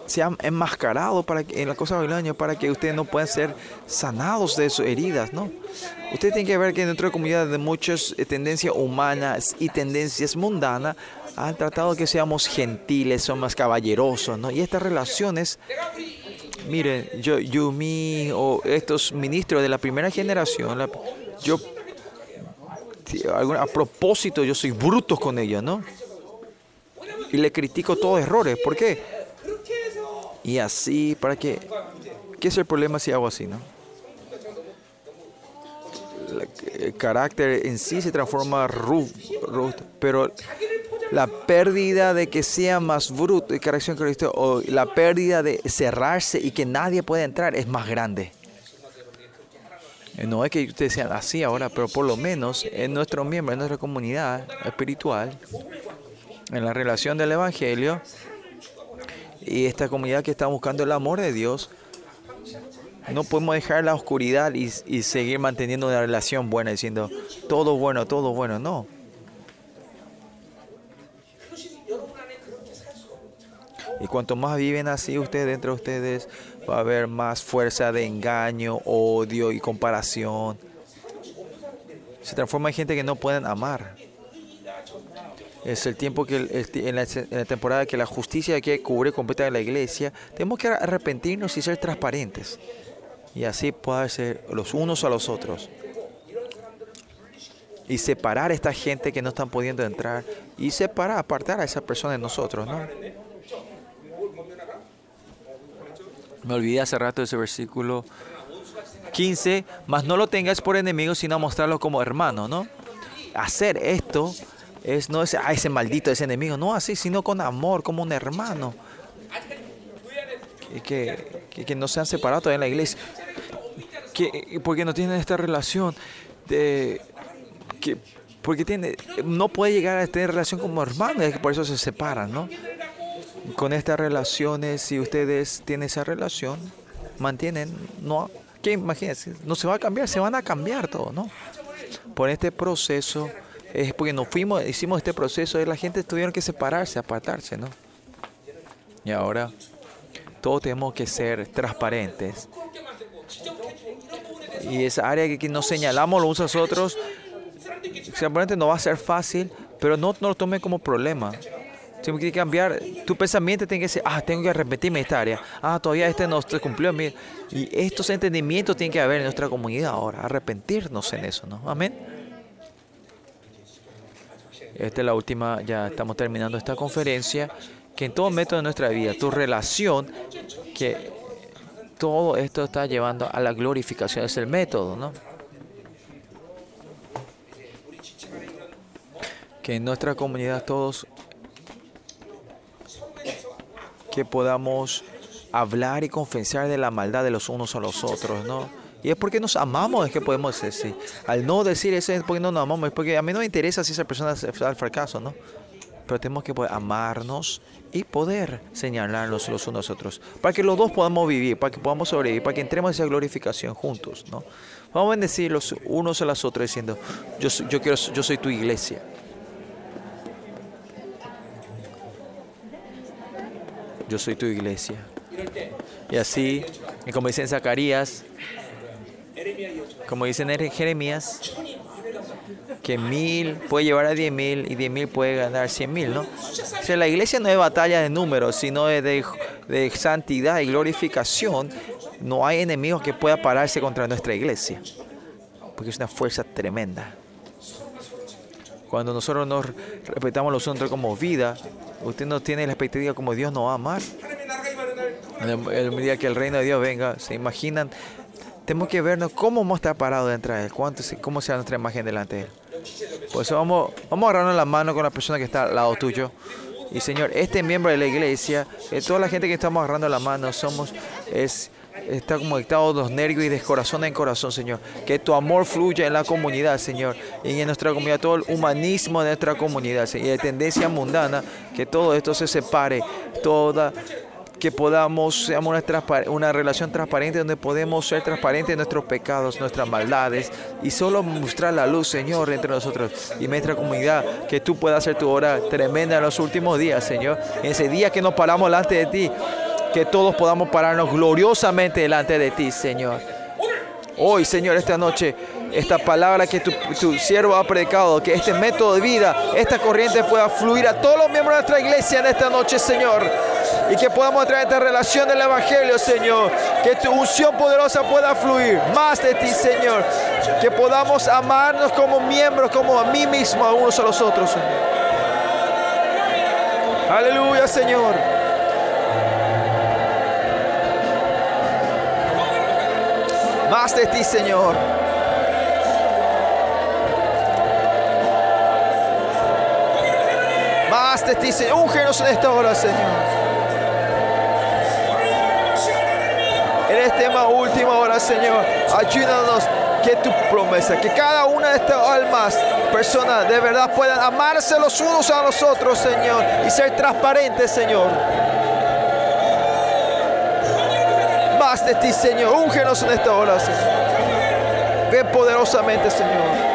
se han enmascarado para que, en la cosa babilonia para que ustedes no puedan ser sanados de sus heridas, ¿no? Ustedes tienen que ver que en nuestra comunidad de muchas eh, tendencias humanas y tendencias mundanas han tratado que seamos gentiles, somos más caballerosos, ¿no? Y estas relaciones Miren, yo, Yumi o estos ministros de la primera generación, yo a propósito yo soy bruto con ellos, ¿no? Y le critico todos errores. ¿Por qué? Y así, ¿para qué? ¿Qué es el problema si hago así, no? El carácter en sí se transforma ru- pero la pérdida de que sea más bruto que Cristo, o la pérdida de cerrarse y que nadie pueda entrar es más grande. Eh, No es que ustedes sean así ahora, pero por lo menos en nuestro miembro, en nuestra comunidad espiritual, en la relación del Evangelio y esta comunidad que está buscando el amor de Dios, no podemos dejar la oscuridad y, y seguir manteniendo una relación buena, diciendo todo bueno, todo bueno. No. Y cuanto más viven así ustedes dentro de ustedes, va a haber más fuerza de engaño, odio y comparación. Se transforma en gente que no pueden amar. Es el tiempo que en la temporada que la justicia que cubre completa la iglesia, tenemos que arrepentirnos y ser transparentes. Y así poder ser los unos a los otros. Y separar a esta gente que no están pudiendo entrar. Y separar, apartar a esa persona de nosotros, ¿no? Me olvidé hace rato de ese versículo 15. Mas no lo tengáis por enemigo, sino mostrarlo como hermano, ¿no? Hacer esto es no es, ah, ese maldito, ese enemigo. No así, sino con amor, como un hermano. Que, que, que- no se han separado todavía en la iglesia. Que, porque no tienen esta relación de que porque tiene no puede llegar a tener relación como hermano, es que por eso se separan, ¿no? Con estas relaciones, si ustedes tienen esa relación, mantienen, no, que imagínense, no se va a cambiar, se van a cambiar todo, ¿no? Por este proceso, es porque nos fuimos, hicimos este proceso y la gente tuvieron que separarse, apartarse, ¿no? Y ahora todos tenemos que ser transparentes. Y esa área que, nos señalamos los unos a otros, seguramente no va a ser fácil, pero no, no lo tomen como problema. Tienes que cambiar, tu pensamiento tiene que ser, ah, tengo que arrepentirme de esta área, ah, todavía este no se cumplió. mi-". Y estos entendimientos tienen que haber en nuestra comunidad ahora, arrepentirnos en eso, ¿no? Amén. Esta es la última, ya estamos terminando esta conferencia, que en todo método de nuestra vida, tu relación, que todo esto está llevando a la glorificación, es el método, ¿no? Que en nuestra comunidad todos que podamos hablar y confesar de la maldad de los unos a los otros, ¿no? Y es porque nos amamos, es que podemos decir. Al no decir eso es porque no nos amamos, es porque a mí no me interesa si esa persona va al fracaso, ¿no? pero tenemos que poder amarnos y poder señalarnos los unos a los otros, para que los dos podamos vivir, para que podamos sobrevivir, para que entremos en esa glorificación juntos, ¿no? Vamos a bendecir los unos a los otros diciendo, yo, yo, quiero, yo soy tu iglesia. yo soy tu iglesia. Y así, y como dicen Zacarías, como dicen Jeremías, que mil puede llevar a diez mil y diez mil puede ganar cien mil, ¿no? O sea, la iglesia no es batalla de números, sino de, de, santidad y glorificación. No hay enemigos que pueda pararse contra nuestra iglesia, porque es una fuerza tremenda. Cuando nosotros nos respetamos los otros como vida, usted no tiene la expectativa como Dios nos va a amar. El, día que el reino de Dios venga, se imaginan, tenemos que vernos cómo hemos estado parados delante de Él, cuánto, cómo sea nuestra imagen delante de Él. Por eso vamos, vamos a agarrarnos la mano con la persona que está al lado tuyo. Y Señor, este miembro de la iglesia, toda la gente que estamos agarrando la mano, somos, es está conectado los nervios y de corazón en corazón, Señor. Que tu amor fluya en la comunidad, Señor. Y en nuestra comunidad, todo el humanismo de nuestra comunidad, Señor. Y de tendencia mundana, que todo esto se separe. Toda que podamos seamos una, relación transparente donde podemos ser transparentes en nuestros pecados, nuestras maldades y solo mostrar la luz, Señor, entre nosotros y nuestra comunidad, que tú puedas hacer tu obra tremenda en los últimos días, Señor. En ese día que nos paramos delante de ti, que todos podamos pararnos gloriosamente delante de ti, Señor. Hoy, Señor, esta noche, esta palabra que tu, tu siervo ha predicado, que este método de vida, esta corriente pueda fluir a todos los miembros de nuestra iglesia en esta noche, Señor. Y que podamos traer esta relación del Evangelio, Señor. Que tu unción poderosa pueda fluir más de ti, Señor. Que podamos amarnos como miembros, como a mí mismo, a unos a los otros, Señor. Aleluya, Señor. Más de ti, Señor. Más de ti, Señor. Úngenos en esta hora, Señor. En esta última hora, Señor, ayúdanos que tu promesa, que cada una de estas almas, personas, de verdad puedan amarse los unos a los otros, Señor, y ser transparentes, Señor. Más de ti, Señor. Úngenos en esta hora, Señor. Ven poderosamente, Señor.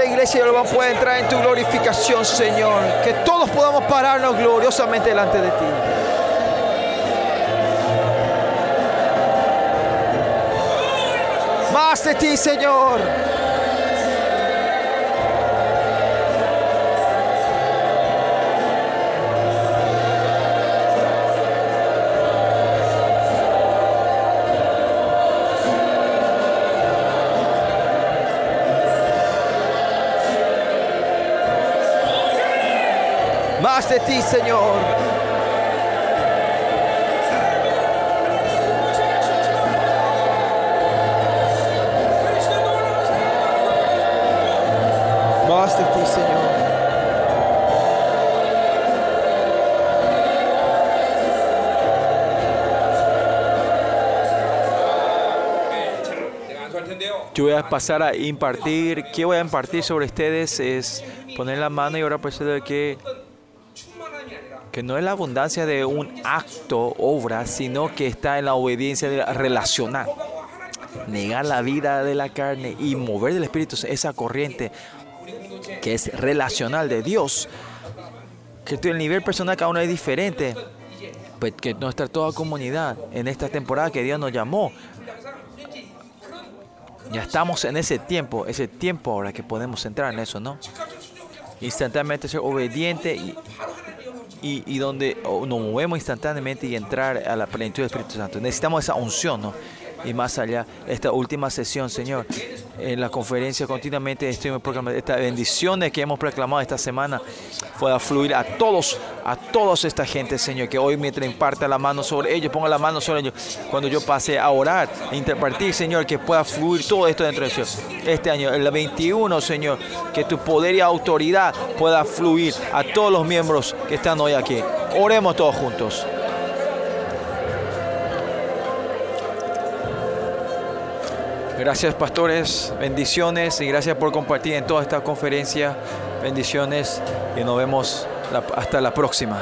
Esta iglesia pueda entrar en tu glorificación, Señor. Que todos podamos pararnos gloriosamente delante de ti. Más de ti, Señor. de ti, Señor. Más de ti, Señor. Yo voy a pasar a impartir. ¿Qué voy a impartir sobre ustedes? Es poner la mano y ahora por eso de que que no es la abundancia de un acto, obra, sino que está en la obediencia relacional. Negar la vida de la carne y mover del espíritu esa corriente que es relacional de Dios. Que el nivel personal cada uno es diferente. Pues que nuestra toda comunidad en esta temporada que Dios nos llamó. Ya estamos en ese tiempo, ese tiempo ahora que podemos entrar en eso, ¿no? Instantáneamente ser obediente y, y, donde nos movemos instantáneamente y entrar a la plenitud del Espíritu Santo. Necesitamos esa unción, ¿no? y más allá. Esta última sesión, Señor, en la conferencia continuamente estoy proclamando estas bendiciones que hemos proclamado esta semana pueda fluir a todos, a toda esta gente, Señor, que hoy mientras imparte la mano sobre ellos, ponga la mano sobre ellos, cuando yo pase a orar, a interpartir, Señor, que pueda fluir todo esto dentro de ellos. Este año, el 21, Señor, que tu poder y autoridad pueda fluir a todos los miembros que están hoy aquí. Oremos todos juntos. Gracias pastores, bendiciones y gracias por compartir en toda esta conferencia. Bendiciones y nos vemos hasta la próxima.